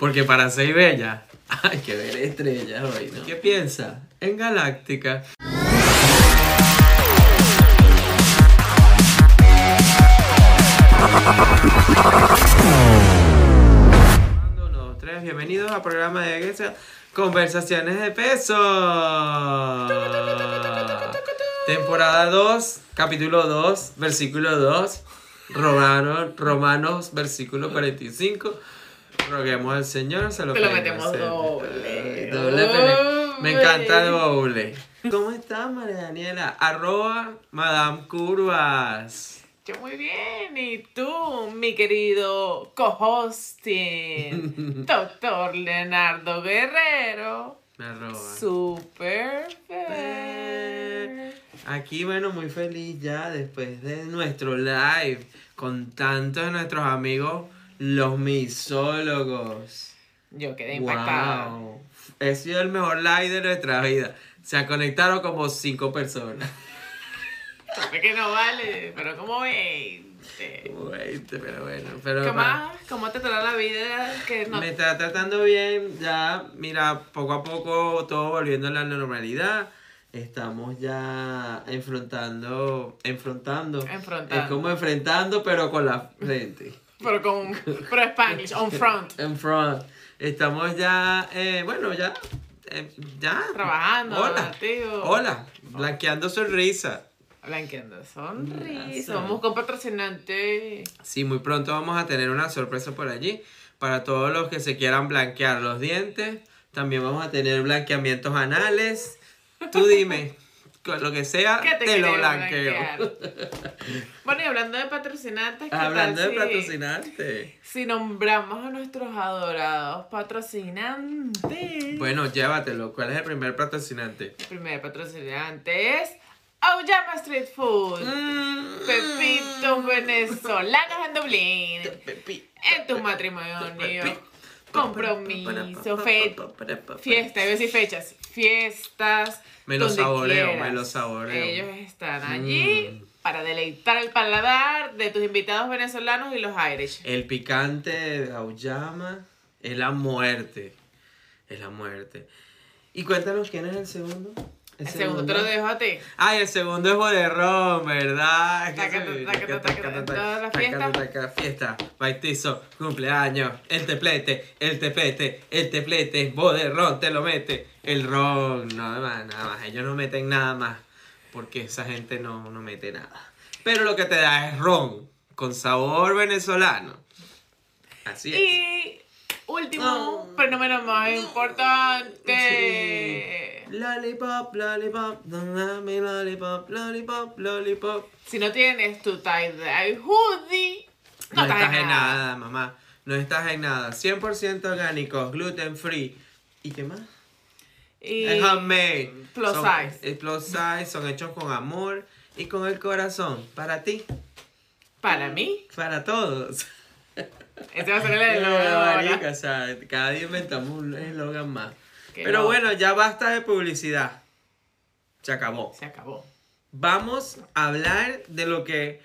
Porque para ser bella hay que ver estrellas hoy, ¿no? ¿Qué piensa? En Galáctica. Uno, tres, bienvenidos al programa de Conversaciones de Peso. Temporada 2, capítulo 2, versículo 2, Romanos, Romanos, versículo 45. Roguemos al Señor, se lo Te lo metemos doble. Doble pene- Me encanta Doble. doble. ¿Cómo estás, María Daniela? Arroba Madame Curvas. Yo muy bien. ¿Y tú, mi querido co-hosting, doctor Leonardo Guerrero? Arroba. Super fair. Aquí, bueno, muy feliz ya después de nuestro live con tantos de nuestros amigos, los misólogos. Yo quedé impactada. Wow. He sido el mejor live de nuestra vida. Se conectaron como cinco personas. Sabe que no vale, pero como 20. Güey, pero bueno, pero ¿Qué más? ¿Cómo te trata la vida? Que no... Me está tratando bien, ya, mira, poco a poco todo volviendo a la normalidad. Estamos ya enfrentando, enfrentando. Enfrentando. Es como enfrentando, pero con la frente. Pero con... Pero Spanish, on front. En front. Estamos ya, eh, bueno, ya, eh, ya. Trabajando, Hola. activo. Hola, blanqueando sonrisa. Blanqueando sonrisa. Somos con patrocinante. Sí, muy pronto vamos a tener una sorpresa por allí. Para todos los que se quieran blanquear los dientes. También vamos a tener blanqueamientos anales. Tú dime, lo que sea, ¿Qué te, te, lo blanqueo. blanquear? Bueno, y hablando de patrocinantes, ¿qué Hablando de tal si- nombramos a nuestros adorados patrocinantes. Bueno, llévatelo. ¿Cuál es el primer patrocinante? El primer patrocinante es Auyama Street Food. Mm. Pepitos venezolanos en Dublín. Pepi. En tu matrimonio. Compromiso, fe- fiesta, iba a decir fechas, fiestas. Me lo saboreo, quieras. me lo saboreo. Ellos están allí Mm. para deleitar el paladar de tus invitados venezolanos y los Irish. El picante de Auyama es la muerte. Es la muerte. Y cuéntanos quién es el segundo. El segundo te lo dejo a ti. Ay, el segundo es boderrón, ¿verdad? Toda la fiesta. taca, Fiesta, bautizo, cumpleaños, el teplete, el teplete, el teplete, boderrón, te lo mete. El ron, nada más, nada más. Ellos no meten nada más, porque esa gente no, no mete nada. Pero lo que te da es ron, con sabor venezolano. Así es. Y último, Oh. pero no menos más importante. Sí. Lollipop, lollipop, dame lollipop, lollipop, lollipop. Si no tienes tu tie-dye hoodie, No, no, estás estás en nada, mamá. No estás en nada. 100% orgánicos, gluten free. ¿Y qué más? Y Es handmade. plus Son- size. plus size, son hechos con amor y con el corazón. Para ti, Para mí, para todos. Este va a ser el eslogan o sea, cada día inventamos un eslogan más. Que Pero no, bueno, ya basta de publicidad. Se acabó. Se acabó. Vamos a hablar de lo que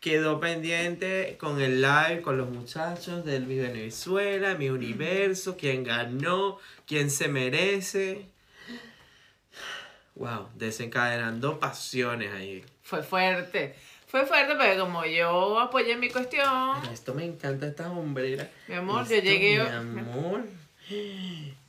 quedó pendiente con el live, con los muchachos del Mi Venezuela, Mi Universo, quién ganó, quién se merece. Wow, desencadenando pasiones ahí. Fue fuerte. Fue fuerte, pero como yo apoyé mi cuestión, Esto me encanta, esta hombrera. mi amor, yo llegué. Mi amor.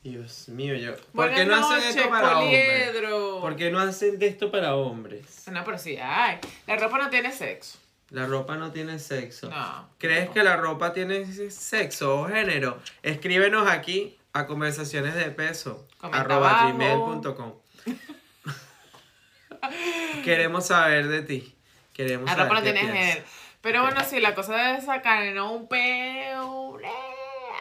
Dios mío, yo. ¿Por qué no hacen noches, esto para hombres? poliedro. ¿Por qué no hacen de esto para hombres? No, pero sí, ay. La ropa no tiene sexo. La ropa no tiene sexo. No. ¿Crees no. que la ropa tiene sexo o género? Escríbenos aquí a conversaciones de peso Comenta gmail.com. Queremos saber de ti. Queremos La ropa no qué tiene piensas. género. Pero bueno, sí, la cosa de sacar ¿no? un peo. eh,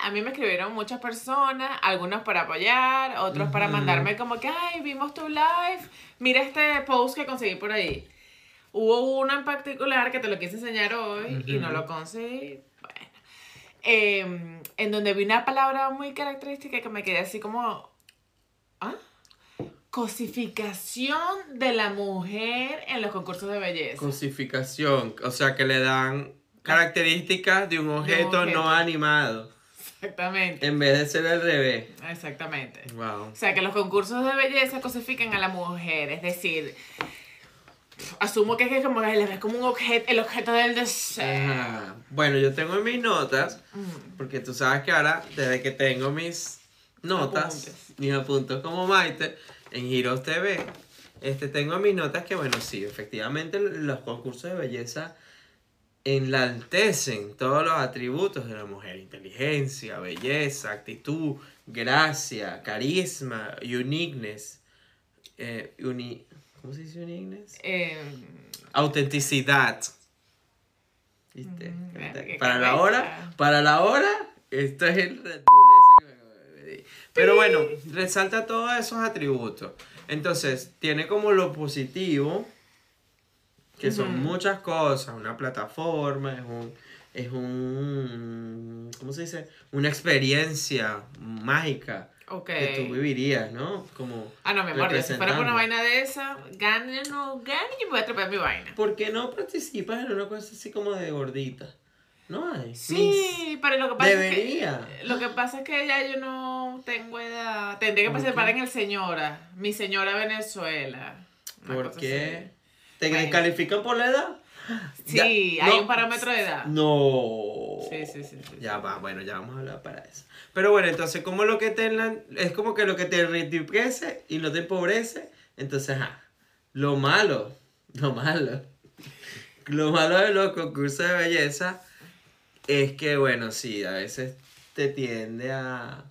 A mí me escribieron muchas personas, algunos para apoyar, otros para mandarme como que, ay, vimos tu live, mira este post que conseguí por ahí. Hubo uno en particular que te lo quise enseñar hoy y no lo conseguí. Bueno. Em, en donde vi una palabra muy característica que me quedé así como. ¿Ah? Cosificación de la mujer en los concursos de belleza. Cosificación, o sea que le dan características de un objeto, objeto. no animado. Exactamente. En vez de ser al revés. Exactamente. Wow. O sea, que los concursos de belleza cosifican a la mujer, es decir, asumo que es como ves como un objeto, el objeto del deseo. Ajá. Bueno, yo tengo en mis notas, Mm. porque tú sabes que ahora, desde que tengo mis notas, Apuntes. mis apuntos como Maite, en Heroes TV, este, tengo en mis notas que, bueno, sí, efectivamente los concursos de belleza enaltecen todos los atributos de la mujer. Inteligencia, belleza, actitud, gracia, carisma, uniqueness. eh, uni- ¿Cómo se dice uniqueness? Eh, Autenticidad. ¿Viste? Mm, Para la hora, para la hora, esto es el Red Bull ese que me acabo de pedir. Pero bueno, resalta todos esos atributos. Entonces, tiene como lo positivo, que son muchas cosas, una plataforma, es un, es un, ¿cómo se dice? Una experiencia mágica que tú vivirías, ¿no? Como Ah, no, mi amor, si fuera por una vaina de esa, gane o no gane, yo me voy a atrever mi vaina. ¿Por qué no participas en una cosa así como de gordita? No hay. Sí, pero lo que pasa Debería. es que lo que pasa es que ya yo no tengo edad. Tendría que ¿Por participar en el Señora, mi señora Venezuela. ¿Por qué? ¿Te Bueno. descalifican por la edad? Ya, Sí, hay no. un parámetro de edad. No. Sí, sí, sí, sí. Ya va, bueno, ya vamos a hablar para eso. Pero bueno, entonces, como lo que te enlan- es como que lo que te enriquece y no te empobrece, entonces, ajá. Lo malo, lo malo, lo malo de los concursos de belleza es que, bueno, sí, a veces te tiende a,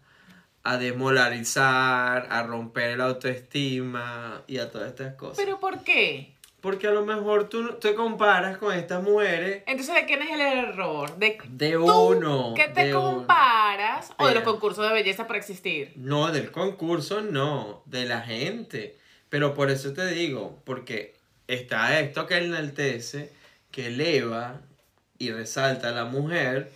a desmolarizar, a romper la autoestima y a todas estas cosas. ¿Pero por qué? Porque a lo mejor tú te comparas con estas mujeres Entonces, ¿de quién es el error? ¿De uno. que te uno. comparas o de los concursos de belleza para existir? No, del concurso no, de la gente. Pero por eso te digo, porque está esto que enaltece, que eleva y resalta a la mujer.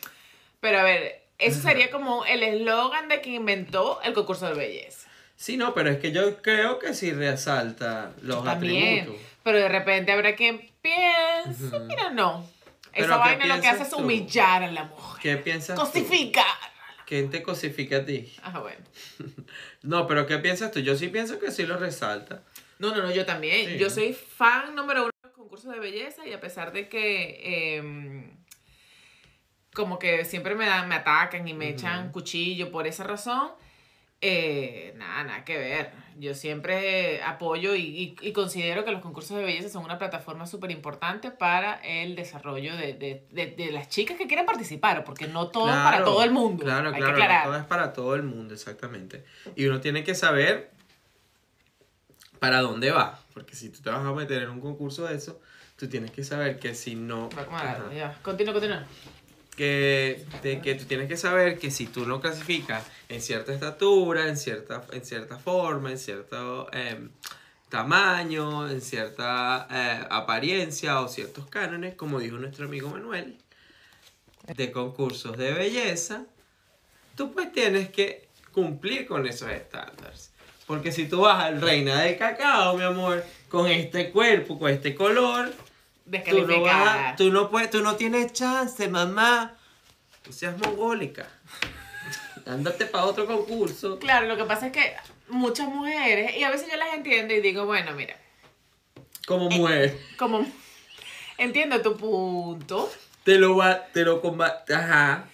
Pero a ver, eso sería como el eslogan de quien inventó el concurso de belleza. Sí, no, pero es que yo creo que sí resalta los También. atributos. Pero de repente habrá quien piense, mira, no. Pero Esa ¿qué vaina lo que hace es tú? humillar a la mujer. ¿Qué piensas tú? Cosificar. ¿Quién te cosifica a ti? Ah, bueno. No, pero ¿qué piensas tú? Yo sí pienso que sí lo resalta. No, no, no, yo también. Sí. Yo soy fan número uno concursos de belleza y a pesar de que em, como que siempre me dan, me atacan y me echan cuchillo por esa razón, eh, nada, nada que ver. Yo siempre apoyo y, y- y considero que los concursos de belleza son una plataforma súper importante para el desarrollo de, de- de- de las chicas que quieren participar, porque no todo es para todo el mundo. Claro, Hay claro, que no todo es para todo el mundo, exactamente. Y uno tiene que saber para dónde va. Porque si tú te vas a meter en un concurso de eso, tú tienes que saber que si no. Ya. Continúa, continúa. que, de que tú tienes que saber que si tú no clasificas en cierta estatura, en cierta, en cierta forma, en cierto em, tamaño, en cierta eh, apariencia o ciertos cánones, como dijo nuestro amigo Manuel, de concursos de belleza, tú pues tienes que cumplir con esos estándares. Porque si tú vas al reina del cacao, mi amor, con este cuerpo, con este color, Tú no, vas- tú no puedes, tú no tienes chance, mamá. Tú seas mongólica. Ándate para otro concurso. Claro, lo que pasa es que muchas mujeres, y a veces yo las entiendo y digo, bueno, mira, Como mujer. como entiendo tu punto. Te lo va, te lo combate. Ajá.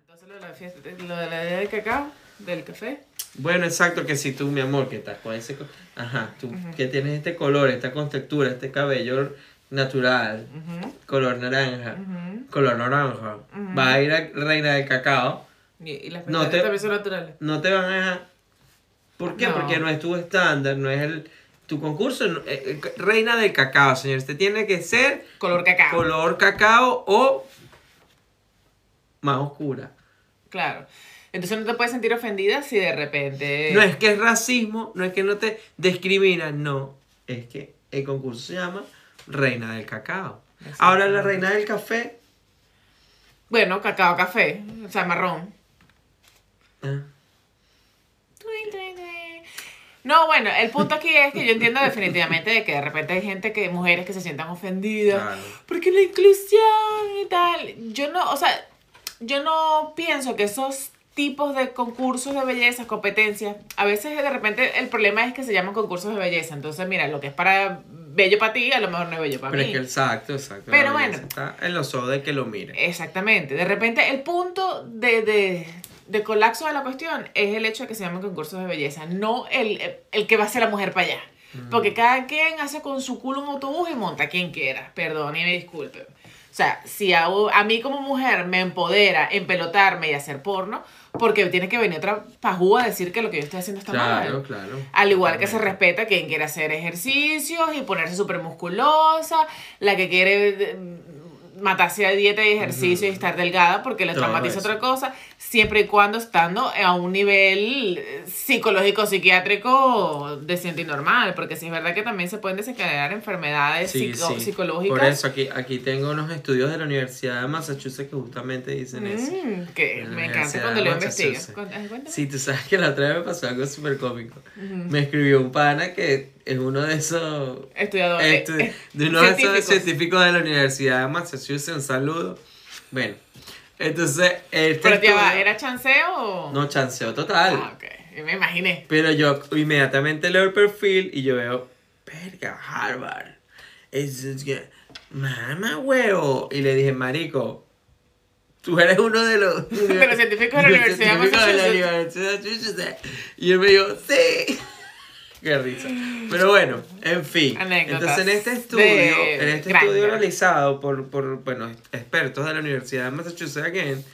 Entonces lo de la fiesta, lo de la idea del cacao, del café. Bueno, exacto, que si tú, mi amor, que estás con ese. Ajá, tú Ujú. que tienes este color, esta contextura, este cabello natural, color naranja, color naranja. Va a ir a reina del cacao. Y, y las No te- también son naturales. no te van a dejar. ¿Por qué? No. Porque no es tu estándar, no es el. Tu concurso, eh, eh, reina del cacao, señor. Usted tiene que ser Color cacao. color cacao o más oscura. Claro. Entonces no te puedes sentir ofendida si de repente... No es que es racismo, no es que no te discriminan, no. Es que el concurso se llama Reina del Cacao. Ahora la reina del café. Bueno, cacao, café, o sea, marrón. ah. No, bueno, el punto aquí es que yo entiendo definitivamente de que de repente hay gente que, mujeres que se sientan ofendidas. Claro. Porque la inclusión y tal. Yo no, o sea, yo no pienso que esos tipos de concursos de belleza, competencias, a veces de repente el problema es que se llaman concursos de belleza. Entonces, mira, lo que es para bello para ti, a lo mejor no es bello para Pero mí. es que exacto, exacto. Pero bueno. Está en los ojos de que lo mire. Exactamente. De repente, el punto de, de, de colapso de la cuestión es el hecho de que se llaman concursos de belleza, no el, el, el que va a ser la mujer para allá. Porque cada quien hace con su culo un autobús y monta quien quiera. Perdón y me disculpe. O sea, si a, a mí como mujer me empodera empelotarme y hacer porno, porque tiene que venir otra pajúa a decir que lo que yo estoy haciendo está Claro, mal. claro. Al igual que se respeta quien quiere hacer ejercicios y ponerse súper musculosa, la que quiere eh, matarse a dieta y ejercicio y estar delgada porque le traumatiza eso. otra cosa, siempre y cuando estando a un nivel eh, psicológico, psiquiátrico decente y normal, porque sí es verdad que también se pueden desencadenar enfermedades Sí, psico- sí. psicológicas. Por eso aquí, aquí tengo unos estudios de la Universidad de Massachusetts que justamente dicen eso. Mm, que En la me encanta cuando lo investigas. Sí, tú sabes que la otra vez me pasó algo súper cómico. Me escribió un pana que es uno de esos Estudiador. Estu- eh, de uno de esos científicos. de la Universidad de Massachusetts, un saludo. Bueno, entonces, este Pero va, estudio- ¿era chanceo o...? No, chanceo total. Ah, ok. Me imaginé. Pero yo inmediatamente leo el perfil y yo veo, verga, Harvard. Es, es que, mamá, huevo. Y le dije, marico, tú eres uno de los... De los científicos de la. Universidad de Massachusetts. Y él me dijo, sí. Qué risa. Pero bueno, en fin. Anécdotas Entonces en este estudio, de en este Grindr. estudio realizado por, por bueno, expertos de la Universidad de Massachusetts again,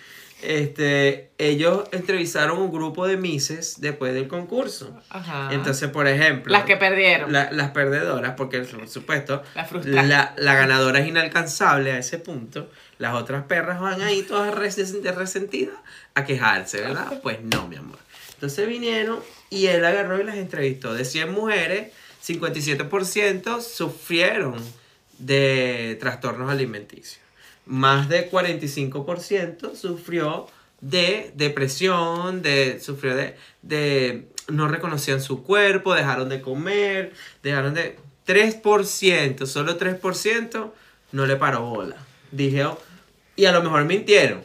este, ellos entrevistaron un grupo de mises después del concurso. Ajá. Entonces, por ejemplo, Las que perdieron. la- las perdedoras, porque por supuesto, La la, la ganadora es inalcanzable a ese punto. Las otras perras van ahí todas res- resentidas a quejarse, ¿verdad? Pues no, mi amor. Entonces vinieron y él agarró y las entrevistó. De 100 mujeres, 57% sufrieron de trastornos alimenticios. Más de 45% sufrió de depresión, de, sufrió de, de no reconocían su cuerpo, dejaron de comer, dejaron de... 3%, solo 3% no le paró bola. Dije, oh, y a lo mejor mintieron,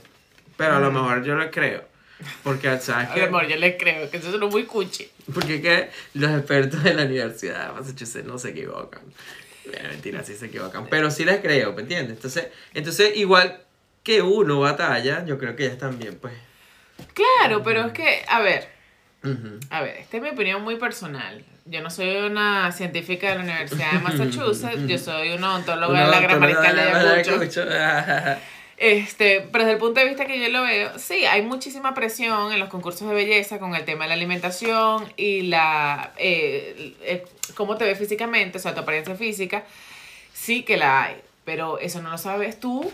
pero a lo mejor yo le creo. Porque, ¿sabes qué? amor, yo le creo que eso es muy cuchi. Porque que los expertos de la Universidad de Massachusetts no se equivocan. Eh, Mentira, sí se equivocan. Pero sí les creo, ¿me entiendes? Entonces, entonces igual que uno batalla, yo creo que ellas también, pues. Claro, pero es que, a ver, a ver, esta es mi opinión muy personal. Yo no soy una científica de la Universidad de Massachusetts, yo soy una odontóloga de la Gran Mariscal de Ayacucho. Este, pero desde el punto de vista que yo lo veo, sí, hay muchísima presión en los concursos de belleza con el tema de la alimentación y la eh, eh, cómo te ves físicamente, o sea, tu apariencia física, sí que la hay, pero eso no lo sabes tú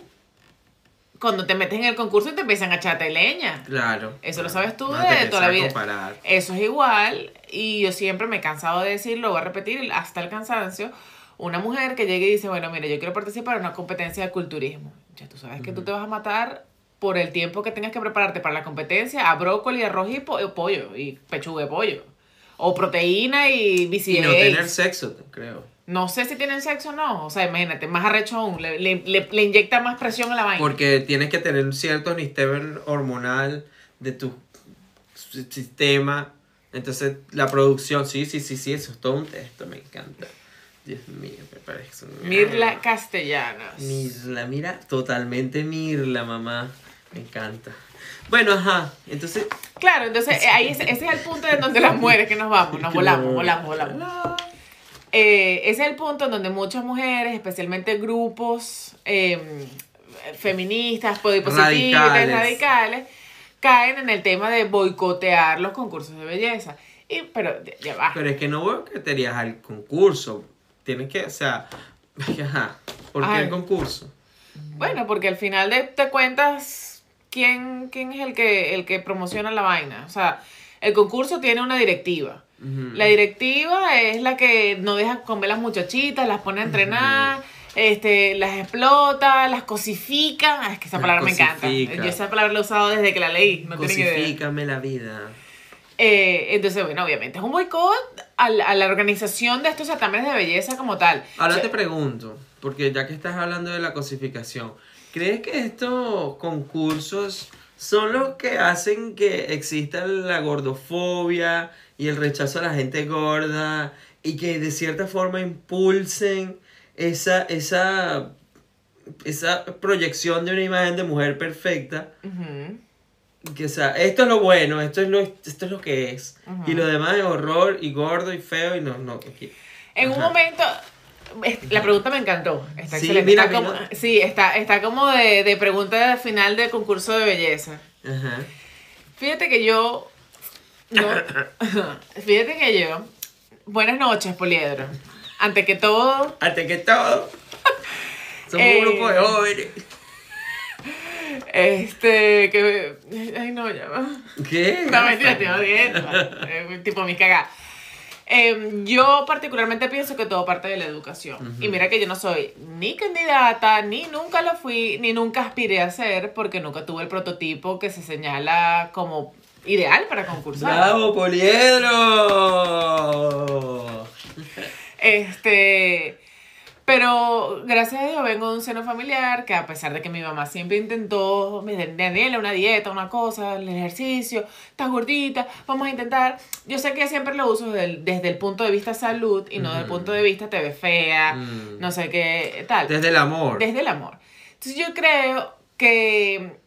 cuando te metes en el concurso y te empiezan a echarte leña. Claro. Eso lo sabes tú No de toda la vida. comparar. Eso es igual, y yo siempre me he cansado de decirlo, voy a repetir hasta el cansancio. Una mujer que llegue y dice, bueno, mire, yo quiero participar en una competencia de culturismo. Ya tú sabes que tú te vas a matar por el tiempo que tengas que prepararte para la competencia a brócoli, arroz y po- pollo, y pechuga de pollo. O proteína y bici Y no tener sexo, creo. No sé si tienen sexo o no. O sea, imagínate, más arrecho aún. Le, le, le, le inyecta más presión a la vaina. Porque tienes que tener un cierto nivel hormonal de tu si- sistema. Entonces, la producción, sí, sí, sí, sí, eso es todo un texto, me encanta. Dios mío, me parece un... Mirla Castellanos. Mirla, mira, totalmente Mirla, mamá. Me encanta. Bueno, ajá, entonces... Claro, entonces ahí ese, ese es el punto en donde las mujeres que nos vamos, nos volamos, volamos, volamos. Eh, ese es el punto en donde muchas mujeres, especialmente grupos eh, feministas, positivas, Radicales. radicales. caen en el tema de boicotear los concursos de belleza. Y, pero ya va. Pero es que no boicotearías al concurso. Tienes que, o sea... Ajá, ¿por qué el concurso? Bueno, porque al final de, te cuentas quién, quién es el que, el que promociona la vaina. O sea, el concurso tiene una directiva. La directiva es la que no deja comer las muchachitas, las pone a entrenar, este, las explota, las cosifica. Ay, es que esa Las palabra me encanta. Yo esa palabra la he usado desde que la leí. No tienen. Cosifícame la vida. Eh, entonces, bueno, obviamente es un boicot a la, a la organización de estos certámenes de belleza como tal. Ahora O sea, te pregunto, porque ya que estás hablando de la cosificación, ¿Crees que estos concursos son los que hacen que exista la gordofobia y el rechazo a la gente gorda y que de cierta forma impulsen esa, esa, esa proyección de una imagen de mujer perfecta? Que, o sea, esto es lo bueno, esto es lo, esto es lo que es. Y lo demás es horror y gordo y feo y no, no. aquí. En un momento, la pregunta me encantó. Está Sí, excelente. mira, Está como- mira. sí, está, está como de, de pregunta final de concurso de belleza. Ajá. Fíjate que yo. No, fíjate que yo. Buenas noches, Poliedro. Ante que todo, Antes que todo, somos Eh. un grupo de jóvenes. Este. que Ay, no, ya va. ¿Qué? No, mentira, te odiando. Eh, tipo, mi cagada. Em, yo particularmente pienso que todo parte de la educación. Y mira que yo no soy ni candidata, ni nunca lo fui, ni nunca aspiré a ser, porque nunca tuve el prototipo que se señala como ideal para concursar. ¡Bravo, Poliedro! Este, pero gracias a Dios vengo de un seno familiar que a pesar de que mi mamá siempre intentó, me Daniela, una dieta, una cosa, el ejercicio, estás gordita, vamos a intentar. Yo sé que siempre lo uso desde el, desde el punto de vista salud y no desde el punto de vista te ves fea, Mm. no sé qué, tal. Desde el amor. Desde el amor. Entonces yo creo que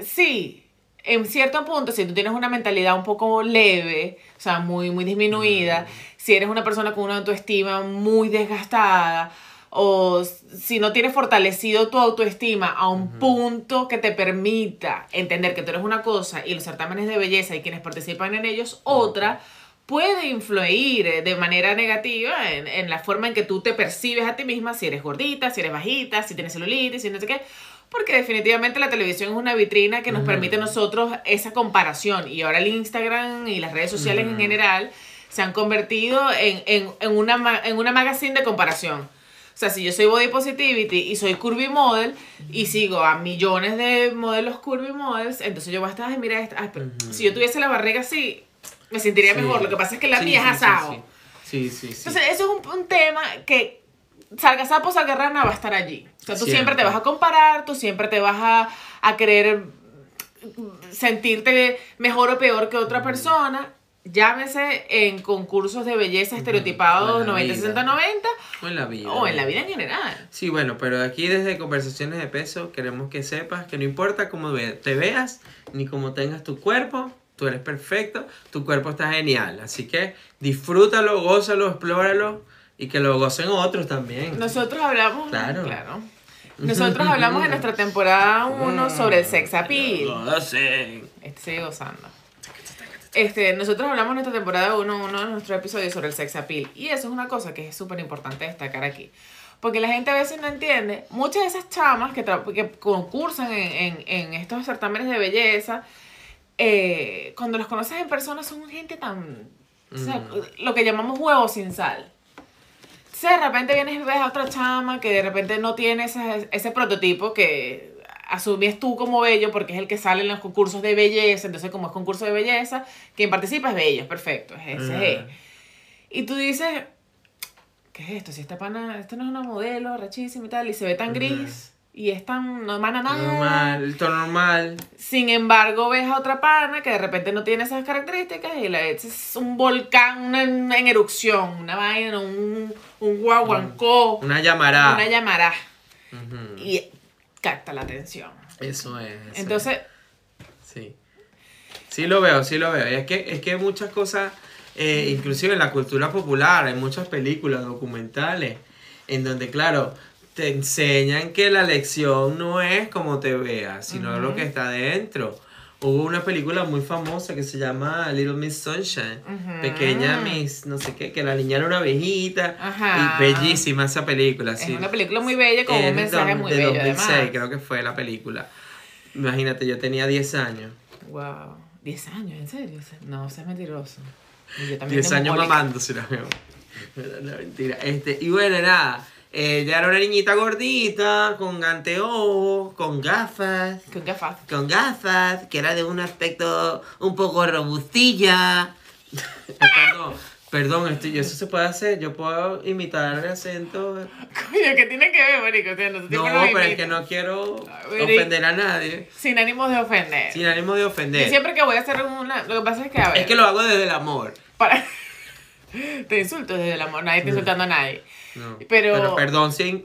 sí, en cierto punto, si tú tienes una mentalidad un poco leve, o sea, muy, muy disminuida, si eres una persona con una autoestima muy desgastada, o si no tienes fortalecido tu autoestima a un punto que te permita entender que tú eres una cosa y los certámenes de belleza y quienes participan en ellos otra, puede influir eh, de manera negativa en, en la forma en que tú te percibes a ti misma, si eres gordita, si eres bajita, si tienes celulitis, si no sé qué. Porque definitivamente la televisión es una vitrina que nos permite a nosotros esa comparación. Y ahora el Instagram y las redes sociales en general se han convertido en, en, en una, en una magazine de comparación. O sea, si yo soy body positivity y soy curvy model y sigo a millones de modelos curvy models, entonces yo voy a estar, ay, mira, esta, ay, pero si yo tuviese la barriga así, me sentiría Sí. mejor. Lo que pasa es que la Sí, mía sí, es asado. Sí, sí, sí. sí. Entonces, eso es un, un tema que salga sapo, salga rana, va a estar allí. O sea, tú siempre, Siempre. te vas a comparar, tú siempre te vas a, a querer sentirte mejor o peor que otra persona. Llámese en concursos de belleza estereotipados O en la 90, vida. 60, 90 O en la vida. o en la vida en general. Sí, bueno, pero aquí desde Conversaciones de Peso queremos que sepas que no importa cómo te veas ni cómo tengas tu cuerpo, tú eres perfecto, tu cuerpo está genial. Así que disfrútalo, gózalo, explóralo y que lo gocen otros también. Nosotros hablamos. Claro. Nosotros hablamos en nuestra temporada 1 sobre el sex appeal. Lo gocen. Este sigue gozando. Este, nosotros hablamos en nuestra temporada 1, uno de nuestros episodios sobre el sex appeal. Y eso es una cosa que es súper importante destacar aquí. Porque la gente a veces no entiende. Muchas de esas chamas que, que concursan en, en- en estos certámenes de belleza, eh, cuando los conoces en persona son gente tan... o sea, Mm. lo que llamamos huevo sin sal. Entonces de repente vienes y ves a otra chama que de repente no tiene ese, ese prototipo que asumes tú como bello porque es el que sale en los concursos de belleza. Entonces como es concurso de belleza, quien participa es bello, perfecto, es ese. es. Ajá. Y tú dices, ¿qué es esto? Si esta pana, esto no es una modelo rechísima y tal, y se ve tan gris. Y es tan, no emana nada. Normal, todo normal. Sin embargo, ves a otra pana que de repente no tiene esas características y la es es un volcán en, en erupción, una vaina, un, un guaguancó, Una llamará. una llamará. Y capta la atención. Eso es. eso Entonces, Sí. Sí lo veo, sí lo veo. Y es que, es que hay muchas cosas, eh, inclusive en la cultura popular, hay muchas películas, documentales, en donde, claro, te enseñan que la lección no es como te veas, sino lo que está dentro. Hubo una película muy famosa que se llama Little Miss Sunshine. Pequeña Miss, no sé qué, que la niña era una abejita. Ajá. Y bellísima esa película, es sí. una película muy bella con un mensaje de- muy de bello 2006, además. creo que fue la película. Imagínate, yo tenía 10 años. Wow. 10 años, ¿en serio? No, seas mentiroso. Y yo también 10 años demogólica. mamándose la veo. No, mentira. Este, y bueno, nada. Ella era una niñita gordita, con anteojos, con gafas. Con gafas. Con gafas, que era de un aspecto un poco robustilla. Perdón, Perdón, esto, y eso se puede hacer. Yo puedo imitar el acento. Coño, ¿qué tiene que ver, marico? O sea, no, No, pero es que no quiero Marico. ofender a nadie. Sin ánimos de ofender. Sin ánimo de Y ofender. siempre que voy a hacer una... Lo que pasa es que, a ver... Es que lo hago desde el amor. para... Te insulto desde el amor, nadie está insultando a nadie. No. Pero- perdón, sí.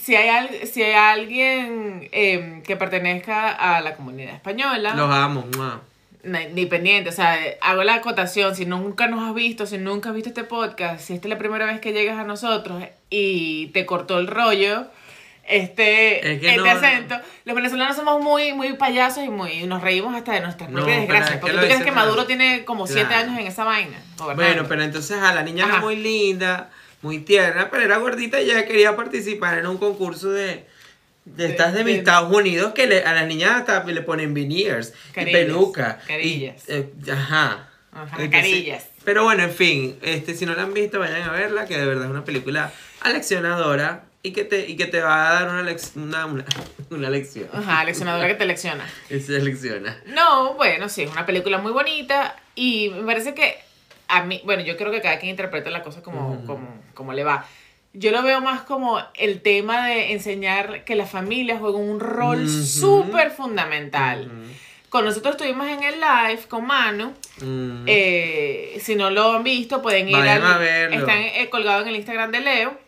Si hay, al- si hay alguien em, que pertenezca a la comunidad española, Los amo. mua. ni, ni pendiente, o sea, hago la acotación, si nunca nos has visto, si nunca has visto este podcast, si esta es la primera vez que llegas a nosotros y te cortó el rollo, este, Es que este no, no. acento, los venezolanos somos muy, muy payasos y muy, nos reímos hasta de nuestras No, propias pero desgracias, es que porque tú crees que Maduro tiene como siete Claro. años en esa vaina. Bueno, pero entonces a la niña era muy linda, muy tierna, pero era gordita y ella quería participar en un concurso de, de estas de, mis Estados Unidos que le- a las niñas hasta le ponen veneers y Carillas, peluca. y- carillas. eh, ajá. Ajá, Entonces, carillas. Pero bueno, en fin, este, si no la han visto, vayan a verla, que de verdad es una película aleccionadora y que te, y que te va a dar una, lec- una, una, una lección. Ajá, leccionadora que te lecciona. Se lecciona. No, bueno, sí, es una película muy bonita y me parece que a mí, bueno, yo creo que cada quien interpreta la cosa como, Ujú. como, como le va. Yo lo veo más como el tema de enseñar que la familia juega un rol Ujú. súper fundamental. Con nosotros estuvimos en el live con Manu. Eh, si no lo han visto, pueden ir Vayan al- a verlo. Están eh, colgados en el Instagram de Leo,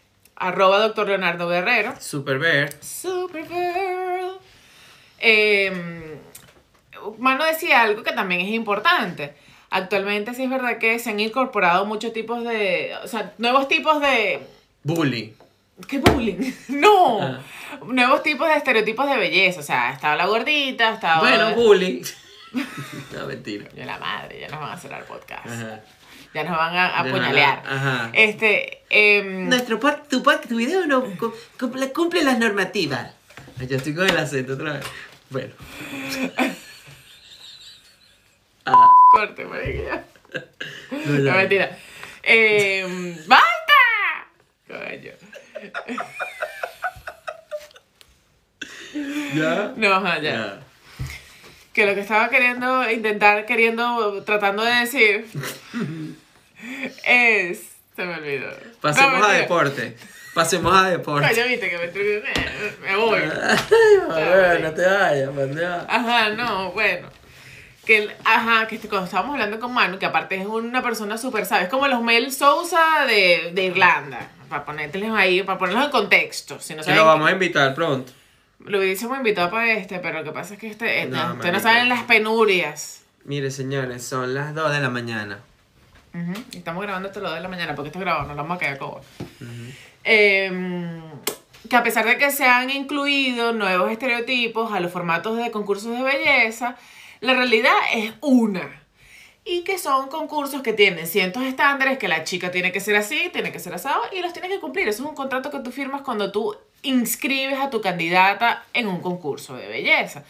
arroba doctor Leonardo Guerrero. Super ver. Supergirl. Eh, Mano decía algo que también es importante. Actualmente sí es verdad que se han incorporado muchos tipos de, o sea, nuevos tipos de, Bully. ¿qué bullying? No, Ah. nuevos tipos de estereotipos de belleza. O sea, estaba la gordita, estaba... Bueno, bully. no, mentira. Yo la madre, ya nos van a cerrar podcast. Ajá. Ya nos van a apuñalear. Ajá. Este, em, Nuestro pod- tu, tu video no cu- cumple, cumple las normativas. Ay, Yo estoy con el acento otra vez. Bueno. Ah, corte, marica, no, No, ya. mentira. Eh, ¡Basta! Coño. ¿Ya? No, ajá, ya. Ya. Que lo que estaba queriendo, intentar, queriendo, tratando de decir es. Se me olvidó. Pasemos No, a deporte. Pasemos a deporte. Coño, viste que me, me voy. Ay, mamá, no te vayas, ¿pa' dónde vas? Ajá, no, bueno. Que, ajá, que este- cuando estábamos hablando con Manu, que aparte es una persona súper, ¿sabes? Como los Mel Sousa de, de Irlanda. Para ponértelos ahí, para ponerlos en contexto. Si no saben lo vamos a invitar pronto. Lo hubiésemos invitado para este, pero lo que pasa es que este, No, no, ustedes no saben las penurias. Mire, señores, son las 2 de la mañana. Estamos grabando hasta las 2 de la mañana porque esto es grabado, no lo vamos a quedar como. Em, que a pesar de que se han incluido nuevos estereotipos a los formatos de concursos de belleza, la realidad es una. Y que son concursos que tienen cientos estándares, que la chica tiene que ser así, tiene que ser asado, y los tienes que cumplir. Eso es un contrato que tú firmas cuando tú inscribes a tu candidata en un concurso de belleza.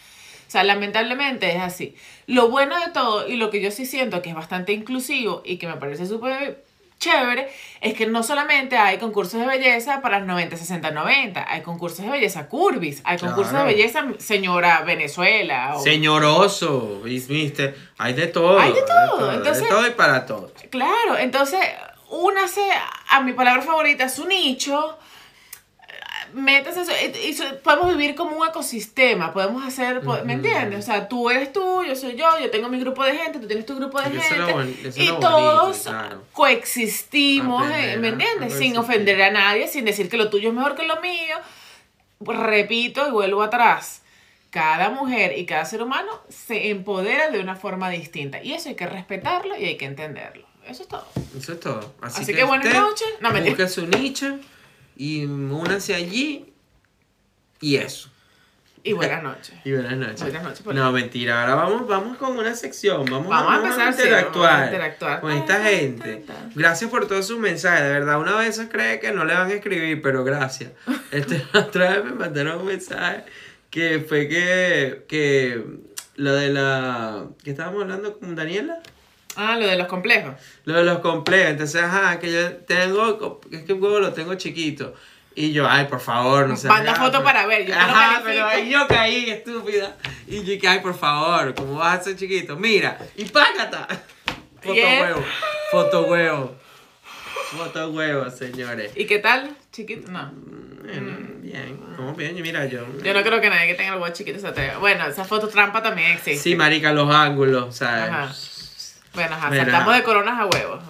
O sea, lamentablemente es así. Lo bueno de todo, y lo que yo sí siento que es bastante inclusivo y que me parece súper chévere, es que no solamente hay concursos de belleza para el 90, 60, 90, hay concursos de belleza curvis, hay concursos Claro. de belleza señora Venezuela. o- Señoroso, ¿viste? Hay de todo. Hay de todo, entonces- de todo y para todo. Claro, entonces, únase a mi palabra favorita, su nicho. Métase eso, y- y so- podemos vivir como un ecosistema, podemos hacer, po- ¿me entiendes? O sea, tú eres tú, yo soy yo, yo tengo mi grupo de gente, tú tienes tu grupo de Y gente, y todos claro. coexistimos, Aprender eh, ¿me entiendes? Sin ofender a nadie, sin decir que lo tuyo es mejor que lo mío. Repito y vuelvo atrás. Cada mujer y cada ser humano se empodera de una forma distinta. Y eso hay que respetarlo y hay que entenderlo. Eso es todo. Eso es todo. Así, Así que buenas noches. No, busque su nicho y únanse allí. Y eso. Y buenas noches. Y buenas noches. Buenas noches, por No, mentira. Ahora vamos, vamos con una sección. Vamos, Vamos a empezar, interactuar, vamos a interactuar. con esta gente. Gracias por todos sus mensajes. De verdad, una vez cree que no le van a escribir, pero gracias. Este, otra vez me mandaron un mensaje que fue que, que lo de la... que estábamos hablando con Daniela? Ah, lo de los complejos. Lo de los complejos. Entonces, ajá, que yo tengo, es que un huevo lo tengo chiquito. Y yo, ay, por favor, no sé. Manda foto para ver, yo Ajá, pero ahí yo caí, estúpida. Y yo ay, por favor, ¿cómo vas a ser chiquito? Mira, y págata. Foto Bien. huevo, foto huevo. Foto huevos, señores. ¿Y qué tal? Chiquito, no. Bueno, bien, como bien, y mira yo. Yo no creo que nadie que tenga el huevo chiquito se atreva. Bueno, esa foto trampa también existe. Sí, marica, los ángulos, ¿sabes? Ajá. Bueno, ajá, Bueno, saltamos ajá. de coronas a huevos.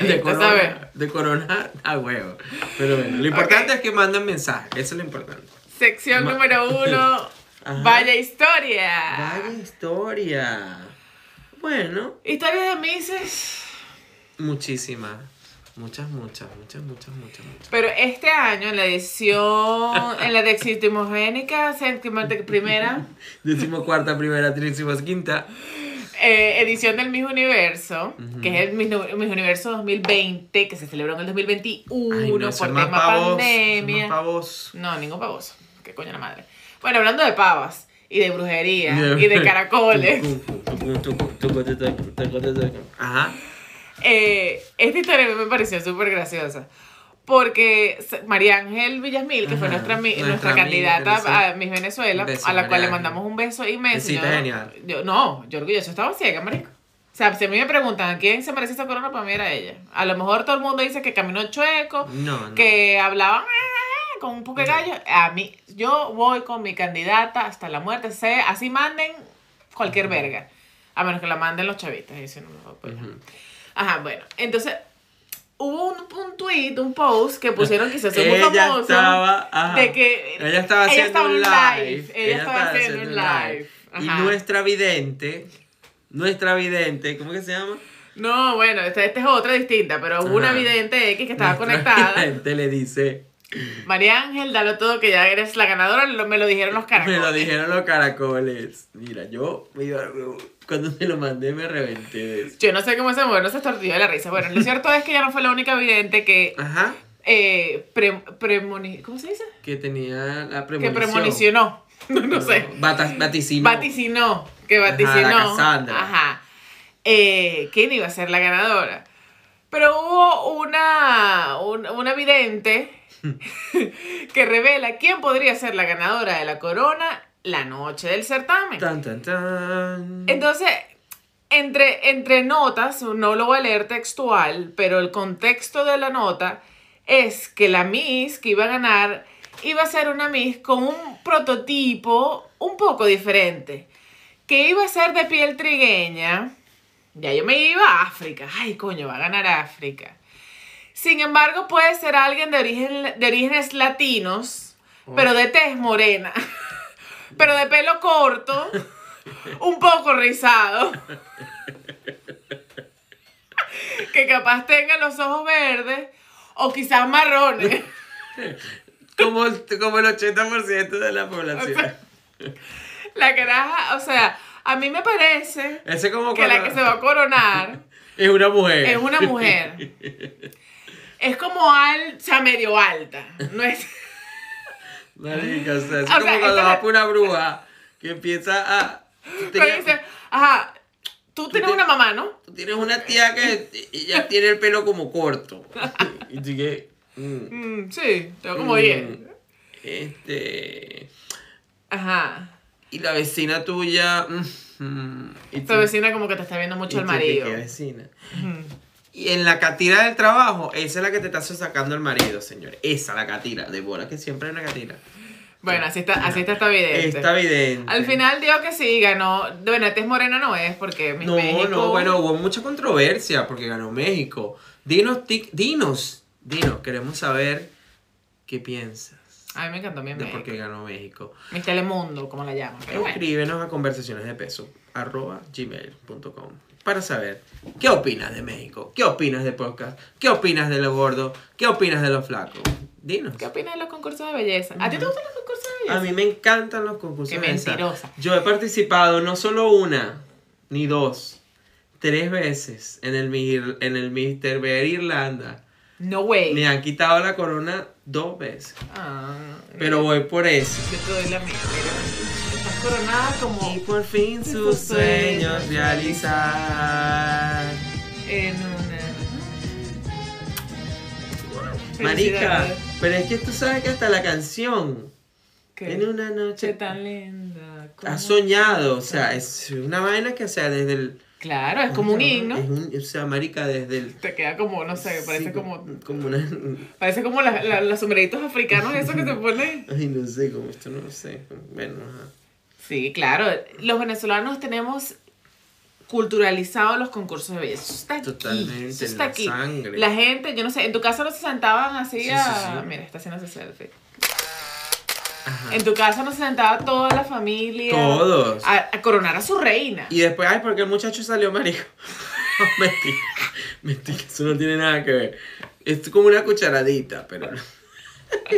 De corona, de corona a huevo. Pero bueno, lo importante es que manden mensajes, eso es lo importante. Sección Ma- número uno. Ajá. Vaya historia. Vaya historia. Bueno, Historias de Mises. muchísimas. Muchas, muchas, muchas, muchas, muchas, muchas. Pero este año, en la edición, en la decimogénica, primera Decimos cuarta, primera, quinta. Eh, edición del Miss Universo, que es el Miss, Miss Universo 2020, que se celebró en el 2021 Ay, no, por tema pavos. pandemia. pavos. No, ningún pavoso. Qué coño la madre. Bueno, hablando de pavas y de brujería y de caracoles. Ajá. Eh, esta historia a mí me pareció súper graciosa. Porque María Ángel Villasmil, que fue nuestra, nuestra candidata a Miss Venezuela, beso, a la cual María le mandamos un beso inmenso. Yo, genial. yo- no, yo orgulloso, estaba ciega, marico. O sea, si a mí me preguntan ¿a quién se merece esa corona, para mí era ella. A lo mejor todo el mundo dice que caminó chueco, No, no. que hablaba "Ah", con un poco de gallo. A mí, yo voy con mi candidata hasta la muerte. Sé, así manden cualquier verga. A menos que la manden los chavistas. no, no, pues, Ujú. Ajá, bueno. Entonces, hubo un, un tweet, un post que pusieron que se hizo muy Ella famoso. estaba, ajá. de que ella estaba haciendo estaba un live. Ella, estaba haciendo un live. Y nuestra vidente, nuestra vidente, ¿cómo que se llama? No, bueno, esta, esta es otra distinta, pero hubo una vidente X que estaba Nuestra conectada. vidente le dice, María Ángel, dalo todo que ya eres la ganadora, lo- me lo dijeron los caracoles. me lo dijeron los caracoles. Mira, yo cuando me lo mandé me reventé de eso. Yo no sé cómo se mueve, no se estornilló de la risa. Bueno, lo cierto es que ella no fue la única vidente que Ajá. eh, pre- premoni- ¿cómo se dice? Que tenía la Que premonición. premonicionó. No, no sé. Bata- vaticinó. Vaticinó. Que Ajá, vaticinó. la Cassandra. Ajá. Eh, ¿Quién iba a ser la ganadora? Pero hubo una, un- una vidente que revela quién podría ser la ganadora de la corona la noche del certamen. Tan, tan, tan. Entonces, entre, entre notas, no lo voy a leer textual, pero el contexto de la nota es que la Miss que iba a ganar iba a ser una Miss con un prototipo un poco diferente, que iba a ser de piel trigueña. Ya yo me iba a África. Ay, coño, va a ganar África. Sin embargo, puede ser alguien de, origen, de orígenes latinos, Oh. pero de tez morena, pero de pelo corto, un poco rizado. que capaz tenga los ojos verdes o quizás marrones. Como, el- como el 80% de la O población. sea, la caraja, o sea, a mí me parece Ese como que la que se va a coronar Es una mujer. es una mujer. Es como al, o sea, medio alta. No es. Marica, o sea, es O sea, como cuando esta vas por una bruja que empieza a... Tú dice, ajá, tú tienes te- una mamá, ¿no? tú tienes una tía que ella tiene el pelo como corto. Y tú que... mm, Mm, sí, tengo como mm, 10. Este... Ajá. Y la vecina tuya... mm, mm, Esta tú- vecina como que te está viendo mucho el marido. ¿qué vecina? Y en la catira del trabajo, esa es la que te está sacando el marido, señor. Esa, la catira. De bola que siempre hay una catira. Bueno, así está, así está esta vidente. Está evidente. Al final dio que sí, ganó. Bueno, tez morena no es, porque Miss No, México. no, bueno, hubo mucha controversia porque ganó México. Dinos, tic- dinos, dinos, queremos saber qué piensas A mí me encantó mi de México. por qué ganó México. Miss Telemundo, como la llaman. Bueno. Escríbenos a conversaciones de peso arroba gmail.com para saber qué opinas de México, qué opinas del podcast, qué opinas de lo gordo, qué opinas de lo flaco. Dinos. ¿Qué opinas de los concursos de belleza? ¿A ti te gustan los concursos de belleza? A mí me encantan los concursos Qué de belleza. mentirosa. Yo he participado no solo una, ni dos, tres veces en el, en el Mr. Bear Irlanda. No way. Me han quitado la corona dos veces. Ah, Pero voy por eso. Yo te doy la mía. Mira, coronada como Y por fin Sus sueños realizar. en una. Marica, pero es que tú sabes que hasta la canción ¿Qué? en una noche Qué tan linda. has soñado, o sea, es una vaina que, o sea, desde el Claro, es como un himno. O sea, marica, desde el... Te queda como, no sé, parece sí, como... Como una... Parece como la- la- los sombreritos africanos, esos que se ponen. Ay, no sé, como esto no lo sé. Bueno, ajá. Sí, claro. Los venezolanos tenemos culturalizados los concursos de belleza. Eso está aquí. Totalmente, eso en está la aquí. sangre. La gente, yo no sé, en tu casa no se sentaban así Sí, a... sí, sí. Mira, está haciendo ese selfie. Ajá. En tu casa no se sentaba toda la familia. Todos. A, a coronar a su reina. Y después, ay, porque el muchacho salió marico. mentira, mentira, eso no tiene nada que ver. Es como una cucharadita, pero no.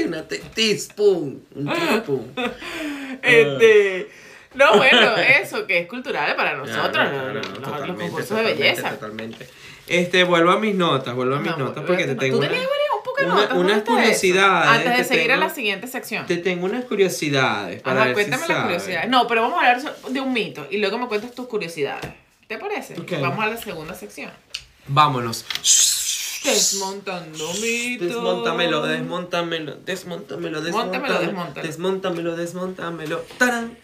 Una te- teaspoon, un teaspoon. Este. No, bueno, eso que es cultural para nosotros, Claro, los- los, no, los totalmente, concursos de belleza. Totalmente. Este, vuelvo a mis notas, vuelvo a mis No, notas porque te tú tengo una- tenías varias, un poco de una- notas, ¿dónde unas curiosidades, Antes de te seguir a la siguiente sección. te tengo unas curiosidades para Ajá, ver si cuéntame las sabes. curiosidades. No, pero vamos a hablar de un mito y luego me cuentas tus curiosidades. ¿Te parece? Vamos a la segunda sección. Vámonos. Desmontando mitos. Desmontamelo, desmontamelo, desmontamelo, desmontamelo, desmóntalo. desmontamelo, desmontamelo. ¡Tarán!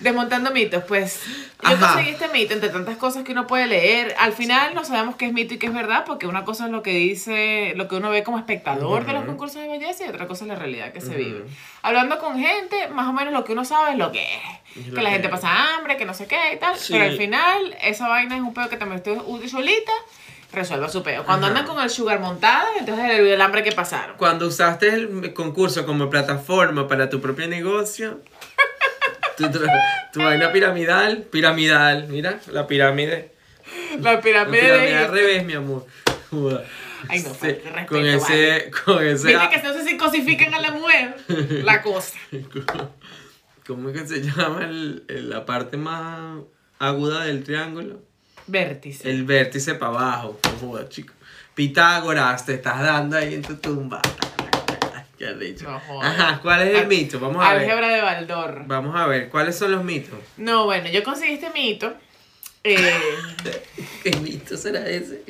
Desmontando mitos, pues yo Ajá. conseguí este mito entre tantas cosas que uno puede leer. Al final no sabemos qué es mito y qué es verdad, porque una cosa es lo que dice, lo que uno ve como espectador de los concursos de belleza y otra cosa es la realidad que se Ujú. vive. Hablando con gente, más o menos lo que uno sabe es lo que es. Es Que lo la que gente es. pasa hambre, que no sé qué y tal. Sí. Pero al final, esa vaina es un pedo que metes tú solita, resuelva su pedo. Cuando Ajá. andan con el sugar montado, entonces el, el hambre que pasaron. Cuando usaste el concurso como plataforma para tu propio negocio, tu, tu, tu vaina piramidal, piramidal, mira, la pirámide. La La pirámide pirámide al de... revés, mi amor. Ay, no, Sí, de respeto, con ese, con ese, Viste que no sé si cosifican a la mujer, la cosa. ¿cómo es que se llama el- el- la parte más aguda del triángulo? Vértice. El vértice para abajo. No chico. Pitágoras, te estás dando ahí en tu tumba. Qué. No jodas. Ajá, ¿cuál es el Al- mito? Vamos a ver. Álgebra de Baldor. Vamos a ver, ¿cuáles son los mitos? No, bueno, yo conseguí este mito. eh, ¿Qué mito será ese?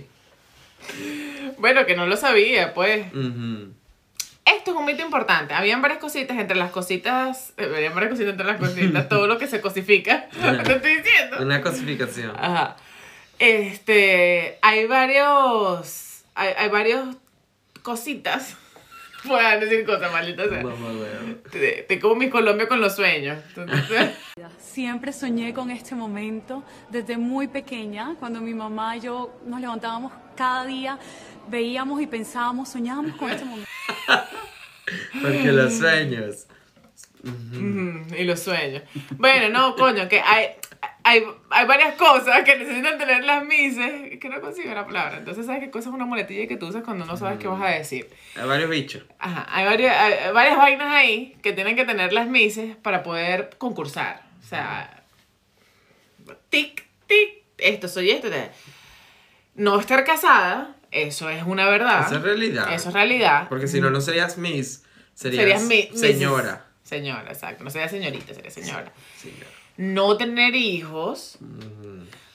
bueno, que no lo sabía, pues. Ujú. Esto es un mito importante. Habían varias cositas, entre las cositas. eh, habían varias cositas entre las cositas, todo lo que se cosifica. Te estoy diciendo. Una cosificación. Ajá. Este. Hay varios. Hay, hay varios cositas. Puedan decir cosas, maldita sea. Mamá, weón. Te, te como mi Colombia con los sueños. Entonces, Siempre soñé con este momento desde muy pequeña, cuando mi mamá y yo nos levantábamos cada día, veíamos y pensábamos, soñábamos con este momento. Porque los sueños. Y los sueños. Bueno, no, coño, que hay, hay, hay varias cosas que necesitan tener las mises, que no consigo la palabra. Entonces, ¿sabes qué cosa es una muletilla que tú usas cuando no sabes qué vas a decir? Hay varios bichos. Ajá, hay varias, hay varias vainas ahí que tienen que tener las mises para poder concursar. O sea, tic, tic, esto soy esto. No estar casada, eso es una verdad. Eso es realidad. Eso es realidad. Porque si no, no serías Miss. Serías, Serías mi- señora. Señora, exacto. No sería señorita, sería señora. Señora. No tener hijos.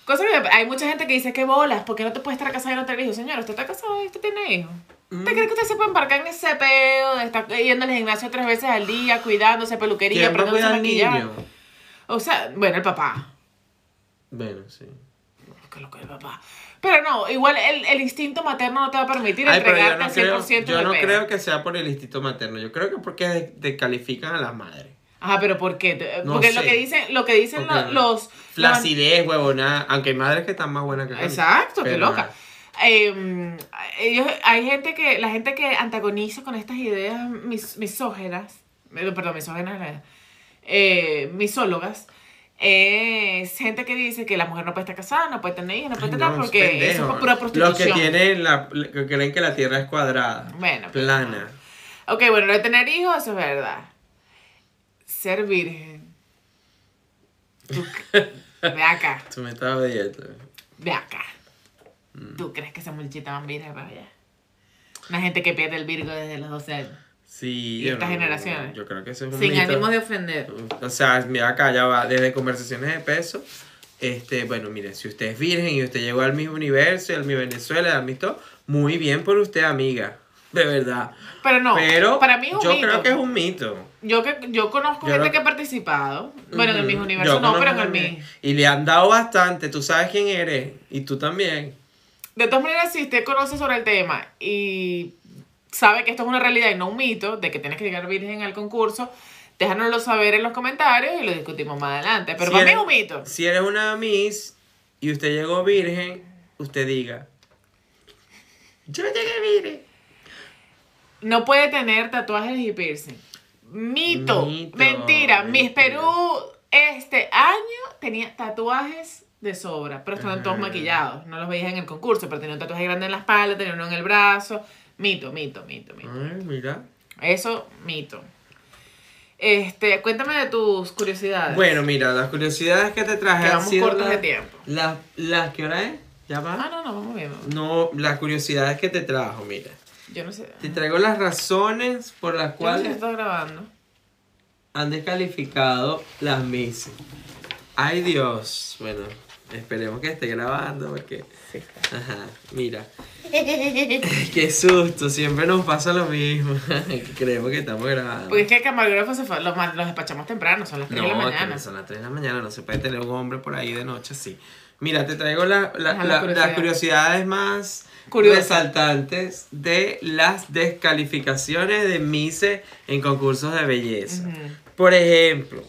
Cosa que hay mucha gente que dice que bolas, porque no te puedes estar casada y no tener hijos. Señora, usted está casado y usted tiene hijos. ¿Usted cree que usted se puede embarcar en ese pedo de estar yendo al gimnasio tres veces al día, cuidándose, peluquería, ¿Quién va a aprendiéndose a cuidar al maquillar? niño? O sea, bueno, el papá. Bueno, sí. Que lo que el papá. Pero no, igual el, el instinto materno no te va a permitir Ay, entregarte no al 100% creo, yo no pedo. creo que sea por el instinto materno. Yo creo que porque de- descalifican a las madres. Ajá, pero ¿por qué? Te- No Porque lo sé. que dicen, lo que dicen Porque lo- los... Flacidez, huevona. Aunque hay madres que están más buenas que gente. Exacto, qué Pero, loca. Eh, ellos, hay gente que, la gente que antagoniza con estas ideas mis, misógenas, eh, perdón, misógenas, eh, eh, misólogas, es gente que dice que la mujer no puede estar casada, no puede tener hijos, no puede tener no, porque eso pendejo. es pura prostitución. Los que tienen la, que creen que la tierra es cuadrada. Bueno, pues, Plana. Ok, bueno, no tener hijos, eso es verdad. Ser virgen. Tú- ve acá, Tú me estabas dieta. ve acá. Mm. ¿Tú crees que esa muchachita van virgen para allá? Una gente que pierde el virgo desde los 12 años. Sí. ¿Y estas no- generaciones? Yo creo que eso es un Sin mito. ánimos de ofender. O sea, mira acá ya va, desde conversaciones de peso. Este, bueno, mire, si usted es virgen y usted llegó al mismo universo, al mi Venezuela, al mismo todo, muy bien por usted, amiga. De verdad. Pero no, Pero para mí es un yo mito. creo que es un mito. Yo, que, yo conozco Yo gente que ha participado. Bueno, en el Ujú. mismo Yo universo no, pero en el gente. mismo. Y le han dado bastante, tú sabes quién eres. Y tú también. De todas maneras, si usted conoce sobre el tema y sabe que esto es una realidad y no un mito, de que tienes que llegar virgen al concurso, déjanoslo saber en los comentarios y lo discutimos más adelante. Pero Si para mí es eres- un mito. Si eres una Miss y usted llegó virgen, usted diga. Yo llegué virgen. No puede tener tatuajes y piercing. Mito. Mito, Mentira. Miss mentira. Perú este año tenía tatuajes de sobra, pero estaban todos maquillados. No los veías en el concurso, pero tenía un tatuaje grande en la espalda, tenía uno en el brazo. Mito, mito, mito, mito. Ay, mira. Eso, mito. Este, cuéntame de tus curiosidades. Bueno, mira, las curiosidades que te traje Que han vamos sido cortos de tiempo. Las, las, ¿qué hora es? ¿Ya va? Ah, no, no, vamos bien. vamos. No, las curiosidades que te trajo, mira. Yo no sé. Te traigo las razones por las Yo no sé si cuales estás grabando. han descalificado las Miss. Ay Dios, bueno, esperemos que esté grabando porque... Sí. Ajá, mira. Qué susto, siempre nos pasa lo mismo. creemos que estamos grabando. Porque es que el camarógrafo se fue, los, los despachamos temprano, son las 3 de la No, mañana. no son las 3 de la mañana, no se puede tener un hombre por ahí de noche así. Mira, te traigo la- la- Ajá, la las curiosidades más Curiosas. resaltantes de las descalificaciones de Mise en concursos de belleza. Por ejemplo,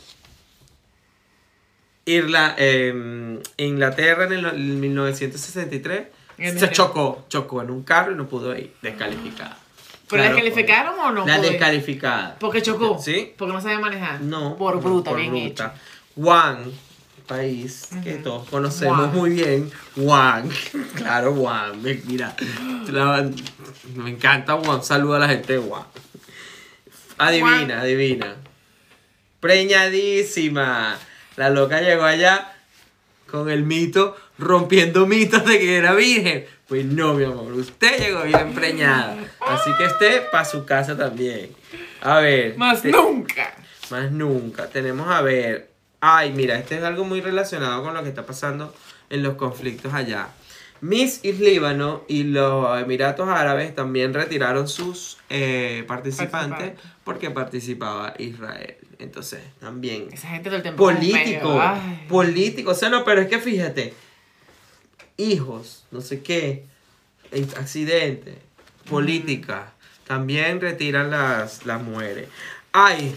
Irla, em, Inglaterra en el no- en 1963 En se chocó, chocó en un carro y no pudo ir, descalificada. ¿Pero Claro, descalificaron o no? La Porque- descalificada. Porque chocó. Sí. Porque no sabía manejar. No. Por bruta, por bien bruta. hecho. Juan, país que todos conocemos muy bien. Juan. Claro, Juan. Me- Mira, la- me encanta Juan. Saluda a la gente de Juan. Adivina, adivina. Preñadísima. La loca llegó allá con el mito, rompiendo mitos de que era virgen. Pues no, mi amor, usted llegó bien preñada. Así que esté para su casa también. A ver. Más te- nunca. más nunca. Tenemos a ver. Ay, mira, este es algo muy relacionado con lo que está pasando en los conflictos allá. Miss y Líbano y los Emiratos Árabes también retiraron sus eh, participantes porque participaba Israel. Entonces, también Esa gente todo el tiempo. con político, medio, político, o sea, no, pero es que fíjate, hijos, no sé qué, eh, accidente, política, también retiran las, las mujeres. Ay,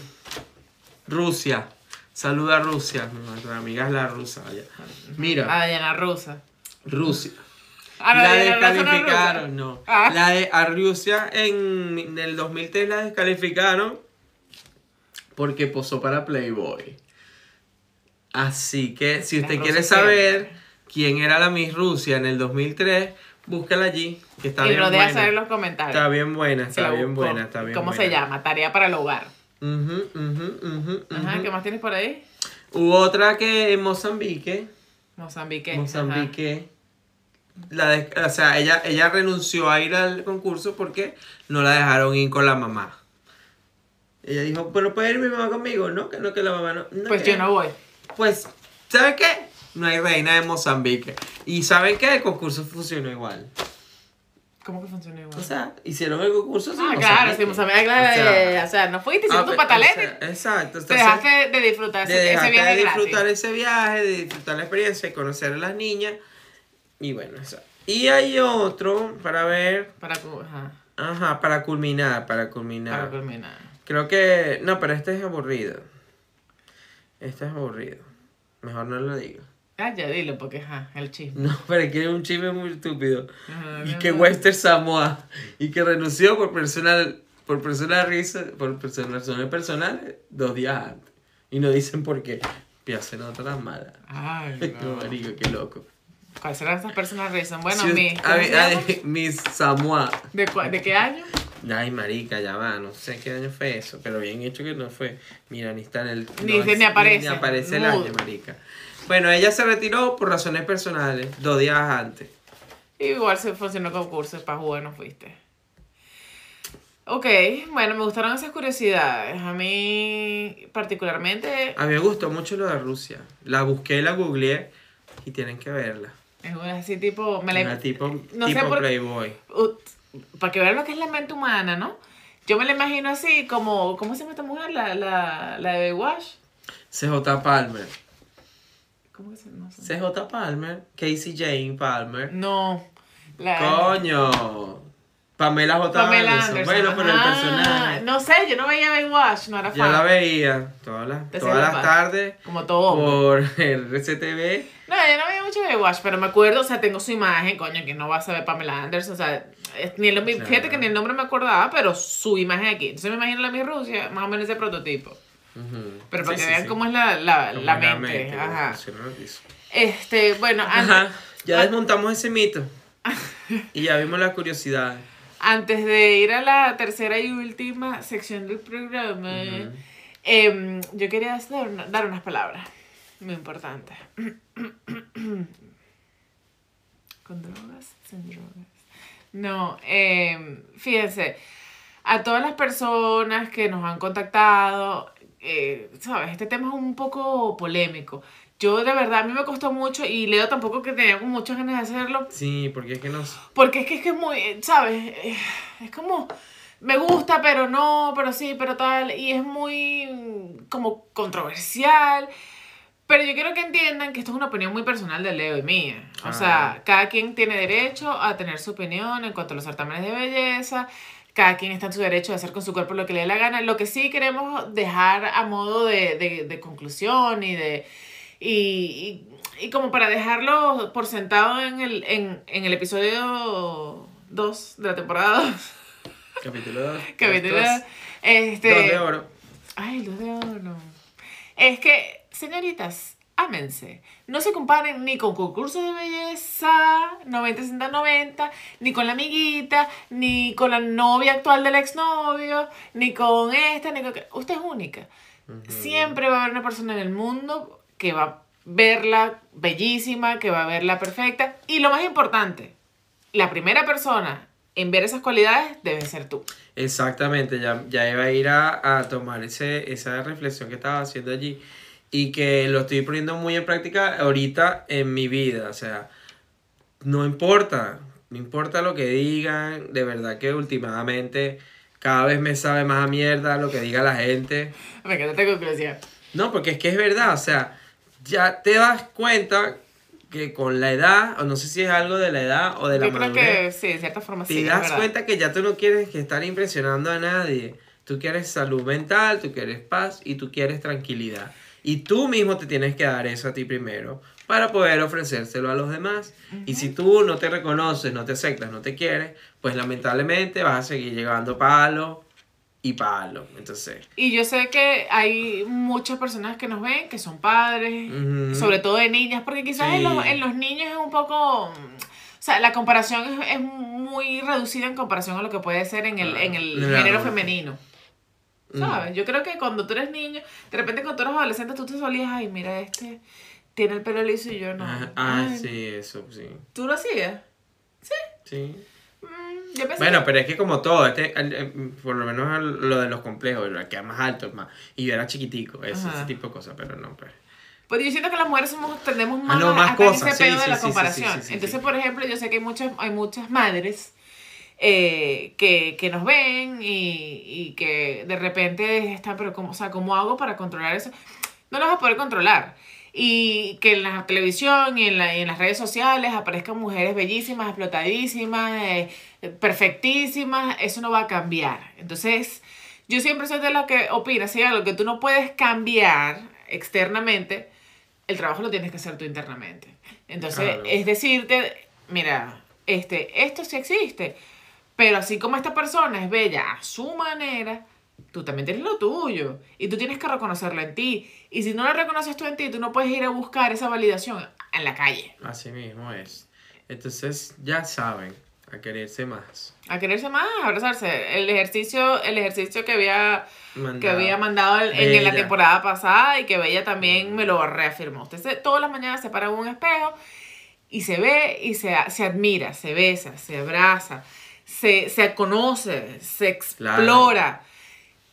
Rusia, saluda a Rusia, nuestra amiga es la rusa, vaya. Mira, Ah, Diana Rusa. Rusia. Ah, la rusa. descalificaron, no. Ah. La de a Rusia en, en el 2003 la descalificaron porque posó para Playboy. Así que si usted quiere saber quién era la Miss Rusia en el 2003, búscala allí, que está y bien lo deja buena. saber en los comentarios. Está bien buena, está bien buena, está bien ¿Cómo buena. se llama? Tarea para el hogar. Ujú, ujú, ujú, Ajá, ujú. ¿qué más tienes por ahí? Hubo otra que en Mozambique, Mozambique. Mozambique. La de- o sea, ella, ella renunció a ir al concurso porque no la dejaron ir con la mamá. Ella dijo, pero puede ir mi mamá conmigo, no, que no, que la mamá no. Ajá. no, Pues que- yo no voy. Pues, ¿saben qué? No hay reina de Mozambique. Y ¿saben qué? El concurso funcionó igual. ¿Cómo que funciona igual? O sea, hicieron el concurso ah, claro, sí, Mozambique. claro, O sea, o sea, no fuiste, hiciste ah, tu pe- patalete. o sea, exacto. Te dejaste de disfrutar de ese, ese dejarte viaje de disfrutar gratis. ese viaje, de disfrutar la experiencia, de conocer a las niñas. Y bueno, eso. Y hay otro para ver, Para, ajá, ajá, para culminar, para culminar. para culminar. Creo que, no, pero este es aburrido. Este es aburrido. Mejor no lo digo. Ah, ya dilo, porque ajá, el chisme. No, pero es que es un chisme muy estúpido. Ajá, Y que. Wester Samoa y que renunció por personal, por personal risa, por personal, razones personales dos días antes. Y no dicen por qué. Y hacen otras malas. Ay, No, marico, qué loco. ¿Cuáles serán esas personas reason? Bueno, Si mi. us- ¿cómo a- se a- Samoa. ¿De, ¿De qué año? Ay, marica, ya va, no sé qué año fue eso, pero bien hecho que no fue. Mira, ni está en el... Ni- no ni aparece. Ni aparece el año, marica. Bueno, ella se retiró por razones personales, dos días antes. Igual se funcionó concurso, para jugar no fuiste. Ok, bueno, me gustaron esas curiosidades. A mí, particularmente, A mí me gustó mucho lo de Rusia. La busqué, la googleé y tienen que verla. Es una así tipo... Me la, Una tipo, no sé tipo por- Playboy. Uh, para que vean lo que es la mente humana, ¿no? Yo me la imagino así como, ¿cómo se llama esta mujer? La, la, la de Baywatch. CJ Palmer. ¿Cómo que se no sé. CJ Palmer. Casey Jane Palmer. No. La, Coño. Pamela J. Pamela Anderson. Anderson. Bueno, pero el personaje. No sé, yo no veía Baywatch, no era fan. Yo la veía todas las, todas las la tardes Como todo. hombre. por el RCTV. No, yo no veía mucho Baywatch, pero me acuerdo, o sea, tengo su imagen, coño, que no vas a ver Pamela Anderson, o sea, es- ni el, Claro. fíjate que ni el nombre me acordaba, pero su imagen aquí. Entonces me imagino la mi Rusia, más o menos ese prototipo. Pero para Sí, que sí, vean sí. cómo es la, la, Cómo la mente. Ajá. Este, bueno, antes, Ajá. Ya desmontamos ese mito. Y ya vimos la curiosidad. antes de ir a la tercera y última sección del programa, em, yo quería dar, una- dar unas palabras muy importantes. ¿Con drogas? Sin drogas. No, em, fíjense, a todas las personas que nos han contactado, eh, sabes, este tema es un poco polémico. Yo de verdad, a mí me costó mucho y Leo tampoco que tenía muchas ganas de hacerlo, Sí, porque es que nos. porque es que es, que es muy, ¿sabes? Eh, Es como, me gusta, pero no, pero sí, pero tal. Y es muy mm, como controversial. Pero yo quiero que entiendan que esto es una opinión muy personal de Leo y mía. O Ah. sea, cada quien tiene derecho a tener su opinión en cuanto a los certámenes de belleza. Cada quien está en su derecho de hacer con su cuerpo lo que le dé la gana. Lo que sí queremos dejar a modo de, de, de conclusión y de... Y, y, y como para dejarlo por sentado en el, en, en el episodio 2 de la temporada 2. Capítulo 2. Capítulo este, Dos de oro. Ay, el dos de oro. Es que, señoritas, ámense. No se comparen ni con concursos de belleza 90, 60, 90, ni con la amiguita, ni con la novia actual del exnovio, ni con esta, ni con... Usted es única. Siempre va a haber una persona en el mundo que va a verla bellísima, que va a verla perfecta. Y lo más importante, la primera persona en ver esas cualidades debe ser tú. Exactamente, ya, ya iba a ir a, a tomar ese, esa reflexión que estaba haciendo allí y que lo estoy poniendo muy en práctica ahorita en mi vida. O sea, no importa, no importa lo que digan, de verdad que últimamente cada vez me sabe más a mierda lo que diga la gente. Me encanta esta conclusión. No, porque es que es verdad, o sea, ya te das cuenta que con la edad, o no sé si es algo de la edad o de la Yo creo madurez, que sí, de cierta forma te sí. es das cuenta que ya tú no quieres que estar impresionando a nadie. Tú quieres salud mental, tú quieres paz y tú quieres tranquilidad. Y tú mismo te tienes que dar eso a ti primero para poder ofrecérselo a los demás. Y si tú no te reconoces, no te aceptas, no te quieres, pues lamentablemente vas a seguir llegando palo y palo. Entonces, Y yo sé que hay muchas personas que nos ven que son padres, sobre todo de niñas, porque quizás en, los, en los niños es un poco... O sea, la comparación es, es muy reducida en comparación a lo que puede ser en el, en el género femenino. Mm, ¿Sabes? Yo creo que cuando tú eres niño, de repente cuando tú eres adolescente, tú te solías, ay, mira, este tiene el pelo liso y yo no. ah, ah, sí, eso, sí. ¿Tú lo hacías? Sí. Mm, yo pensé Bueno, que- pero es que como todo, este, el- el- por lo menos el- lo de los complejos, el que era más alto, más, y yo era chiquitico, ese, tipo de cosas, pero no, pues. Pues yo siento que las mujeres somos, tendemos más, Ah, no, más cosas, ese pedo sí, de sí, la sí, sí, comparación. sí, sí, sí, Entonces, sí. por ejemplo, yo sé que hay muchas, hay muchas madres eh, que, que nos ven y, y que de repente están, pero ¿cómo, o sea, ¿cómo hago para controlar eso? No lo vas a poder controlar. Y que en la televisión y en, la- y en las redes sociales aparezcan mujeres bellísimas, explotadísimas, eh, perfectísimas, eso no va a cambiar. Entonces, yo siempre soy de la que opina, si algo que tú no puedes cambiar externamente, el trabajo lo tienes que hacer tú internamente. Entonces, Claro. es decirte, mira, este, esto sí existe, pero así como esta persona es bella a su manera, tú también tienes lo tuyo y tú tienes que reconocerlo en ti. Y si no lo reconoces tú en ti, tú no puedes ir a buscar esa validación en la calle. Así mismo es. Entonces, ya saben, a quererse más. A quererse más, a abrazarse. El ejercicio, el ejercicio que había que Mandado. había mandado en, en la temporada pasada y que Bella también me lo reafirmó. Usted se- todas las mañanas se para en un espejo y se ve y se, se admira, se besa, se abraza, se, se conoce, se explora.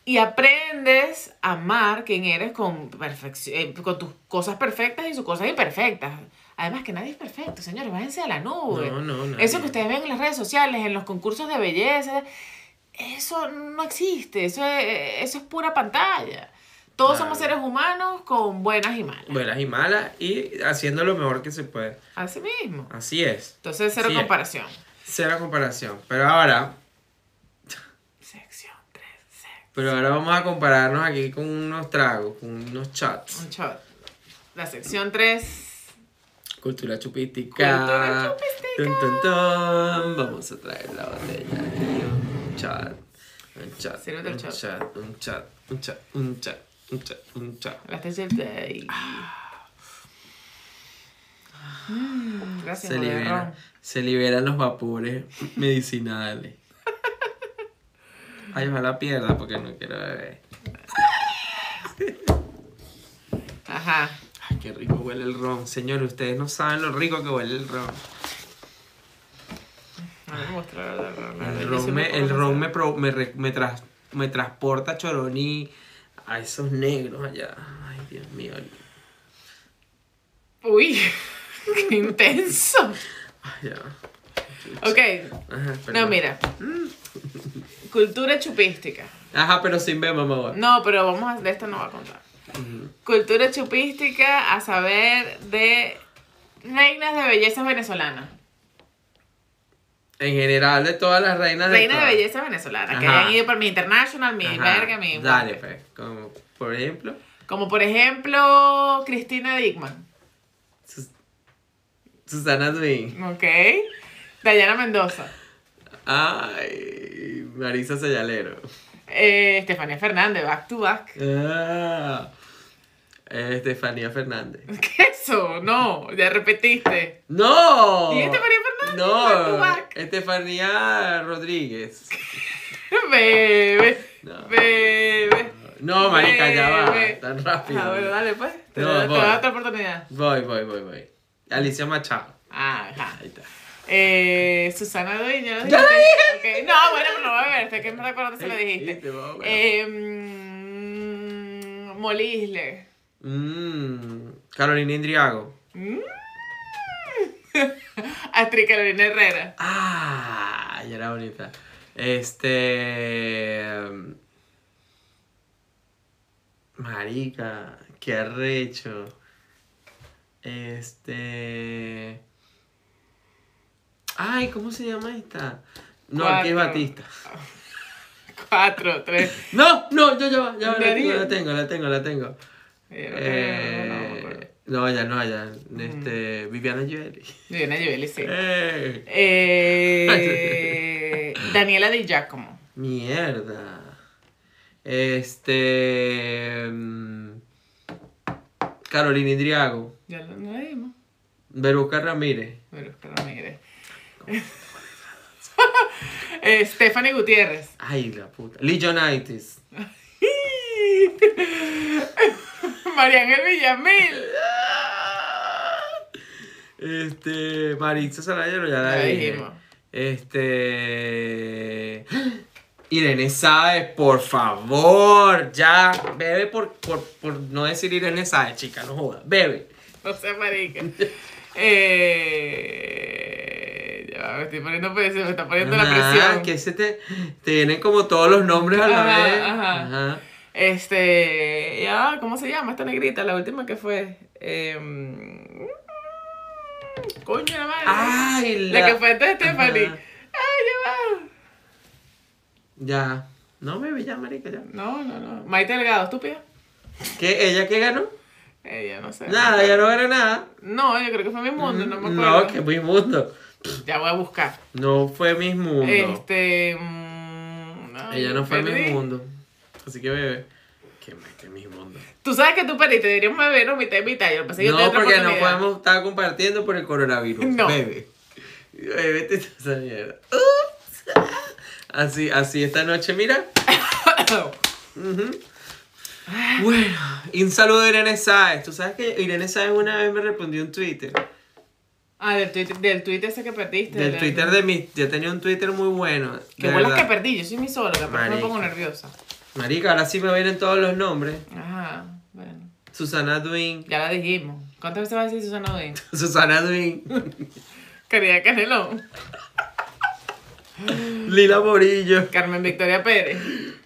Y aprendes a amar quién eres con, perfección, eh, con tus cosas perfectas y sus cosas imperfectas. Además que nadie es perfecto, señores, váyanse a la nube. No, no, nadie. Eso que ustedes ven en las redes sociales, en los concursos de belleza, eso no existe, eso es, eso es pura pantalla. Todos Claro. somos seres humanos con buenas y malas. Buenas y malas y haciendo lo mejor que se puede. Así mismo. Así es. Entonces, cero Sí es. Cero comparación. Pero ahora, Sección 3, pero ahora vamos a compararnos aquí con unos tragos, con unos chats. un shot. La sección 3. Cultura chupística. Cultura chupística. Tun, tun, tun. Vamos a traer la botella aquí. Un chat. Un chat. Sírvete el un shot. chat. Un chat. Un chat. Un chat. Un chat. Un chat. Tercera day. Mm, gracias, Se, libera, se liberan los vapores medicinales. Ay, ojalá pierda porque no quiero beber. Ajá. Ay, qué rico huele el ron. Señores, ustedes no saben lo rico que huele el ron. El ron me, el ron me, pro- me, re- me, tras- me transporta a Choroní a esos negros allá. Ay, Dios mío. Uy, qué intenso. Ya. Ok, Ajá, no, mira. Cultura chupística. Ajá, pero sin ver, mamá. No, pero vamos a, de esto no va a contar. Cultura chupística a saber de reinas de belleza venezolanas. En general, de todas las reinas Reinas de todas. belleza venezolanas, que hayan ido por mi International, mi Ajá, verga, mi... Dale, pues. Como, por ejemplo, Como por ejemplo, Cristina Dickman. Sus- Susana Duin. Ok. Dayana Mendoza. Ay, Marisa Sayalero. Eh, Estefanía Fernández, back to back. Ah, Estefanía Fernández. ¿Qué es eso? No, ya repetiste. ¡No! ¿Y Estefanía Fernández? Back to No, back. Estefanía Rodríguez. Bebe. No. Bebe. No, marica, ya va. Tan rápido. Ah, bueno, dale pues. Te, No, doy- te voy. voy a dar otra oportunidad. Voy, voy, voy, voy. Alicia Machado. Ah, ajá. Ahí está. Eh, Susana Dueño. ¿lo ¡Ya dijiste? Ok, No, bueno, pero no voy a ver. Que me recuerdo se lo dijiste. Eh, mm, Molisle. Mm, Carolina Indriago. Mm. Astrid Carolina Herrera. Ah, ya era bonita. Este. Marica, qué arrecho. Este. Ay, ¿cómo se llama esta? No, que es. Batista. Cuatro, tres. No, no, yo ya, ya la tengo, la tengo, la tengo. Eh, no, no, no, Eh, ya no, ya. Este, Viviana Givelli. Viviana Givelli, sí. Eh, Eh, Daniela Di Giacomo. Mierda. Este. mm, Carolina Indriago. Ya lo no la dimos. Veruca Ramírez. Espera, mire. Eh, Stephanie Gutiérrez. Ay, la puta. Legionitis. María Ángel Villamil. Este. Maritza Salayero, ya la dije. dijimos. Este. Irene Sáez, por favor, ya. Bebe por, por, por no decir Irene Sáez, chica, no joda. Bebe. No sé, marica. Eh, ya me estoy poniendo presión, me está poniendo la presión. que se te, te vienen como todos los nombres a la Ajá, vez. ajá. Ajá. Este, ya, ¿cómo se llama esta negrita? La última que fue. Eh, coño, la madre. Ay, la... que fue de Stephanie. Ay, ya va. Ya. No, bebe ya, marica, ya. No, no, no. Maite Delgado, estúpida. ¿Qué? ¿Ella qué ganó? Ella, no sé. Nada, ella no ganó nada. No, yo creo que fue mi mundo, no me acuerdo. No, que Miss Mundo. Ya voy a buscar. No fue Miss Mundo. Este. mm, ay, Ella no fue. Miss Mundo. Así que bebe. Que mete Miss Mundo. Tú sabes que tú perdiste, deberíamos beber mitad y mitad. Yo pensé que yo No, porque no podemos estar compartiendo por el coronavirus. No. Bebe. Bebete esa mierda. Ups. Así, así esta noche, mira. Bueno, y un saludo a Irene Sáez. Tú sabes que Irene Sáez una vez me respondió en Twitter. Ah, del Twitter, del Twitter ese que perdiste. Del Twitter de mi. Yo tenía un Twitter muy bueno. Que verdad. que perdí, yo soy mi solo, que aparte me pongo nerviosa. Marica, ahora sí me vienen todos los nombres. Ajá, bueno. Susana Duin. Ya la dijimos. ¿Cuántas veces va a decir Susana Odín? Susana Duin, Caridad Canelón. Lila Morillo. Carmen Victoria Pérez.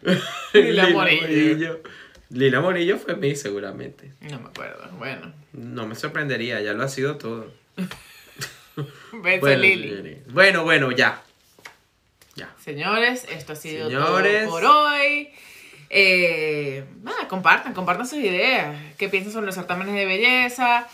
Lila Morillo. Lila Morillo fue mí, seguramente. No me acuerdo. Bueno. No me sorprendería, ya lo ha sido todo. Beso, Bueno, Lili. bueno, bueno, ya. Ya. Señores, esto ha sido Señores. todo por hoy. Eh, nada, compartan, compartan sus ideas. ¿Qué piensan sobre los certámenes de belleza?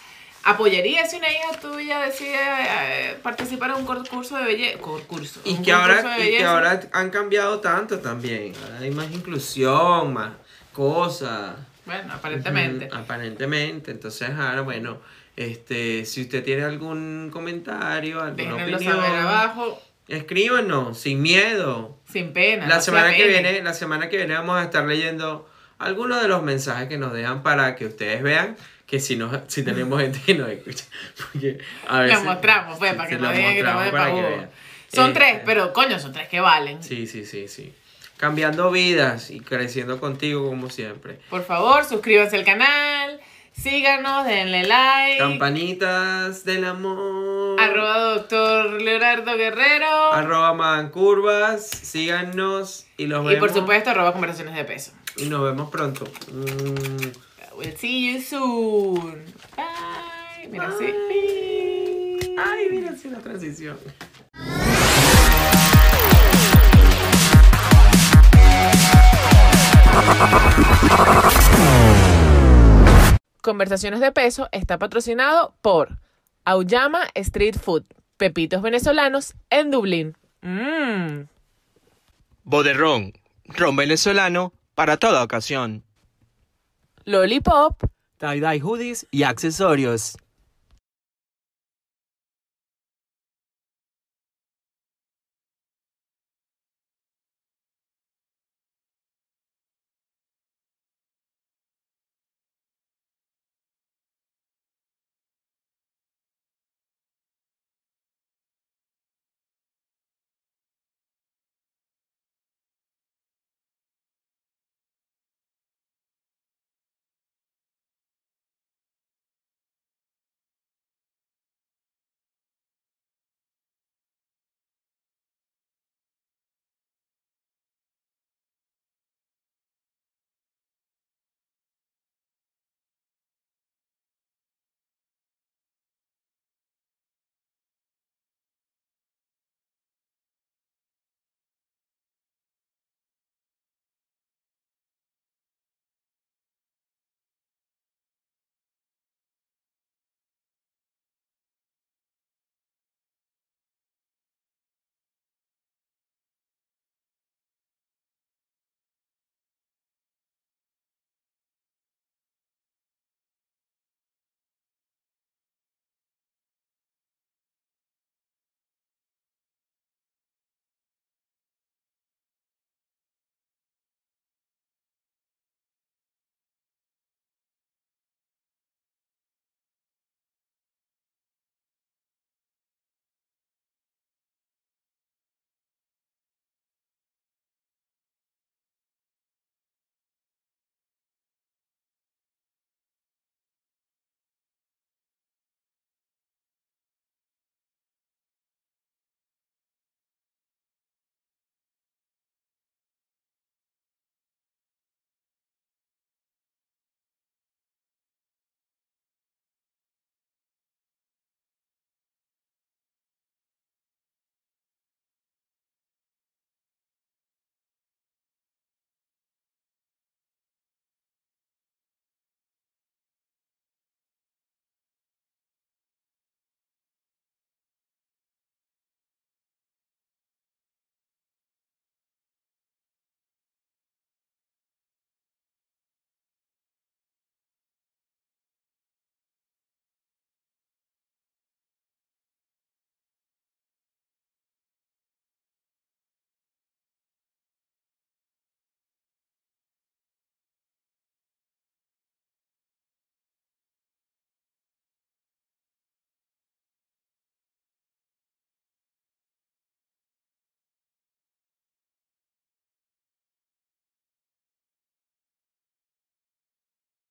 ¿Apoyarías si una hija tuya decide eh, participar en un concurso de belleza? Concurso. Y que, ahora, y que ahora han cambiado tanto también. Ahora hay más inclusión, más cosas. Bueno, aparentemente. Aparentemente. Entonces, ahora, bueno, este, si usted tiene algún comentario, alguna Déjenlo opinión, saber abajo, escríbanos, sin miedo. sin pena. La no semana que viene, la semana que viene vamos a estar leyendo algunos de los mensajes que nos dejan para que ustedes vean que si nos, si tenemos gente que nos escucha. Porque a veces, Los mostramos, pues, para que no digan que no mostramos de para que pago. vean. Son Este, tres, pero coño, son tres que valen. Sí, sí, sí, sí. Cambiando vidas y creciendo contigo como siempre. Por favor, suscríbanse al canal, síganos, denle like. Campanitas del amor. Arroba doctor Leonardo Guerrero. Arroba Mancurvas. Síganos y los y vemos. por supuesto, arroba conversaciones de peso. Y nos vemos pronto. Mm. We'll see you soon. Bye. Mira, sí. Ay, mira, sí, la transición. Conversaciones de peso está patrocinado por Auyama Street Food, pepitos venezolanos en Dublín. Mmm. Boderrón, ron venezolano para toda ocasión. Lollipop. Tie-dye hoodies y accesorios.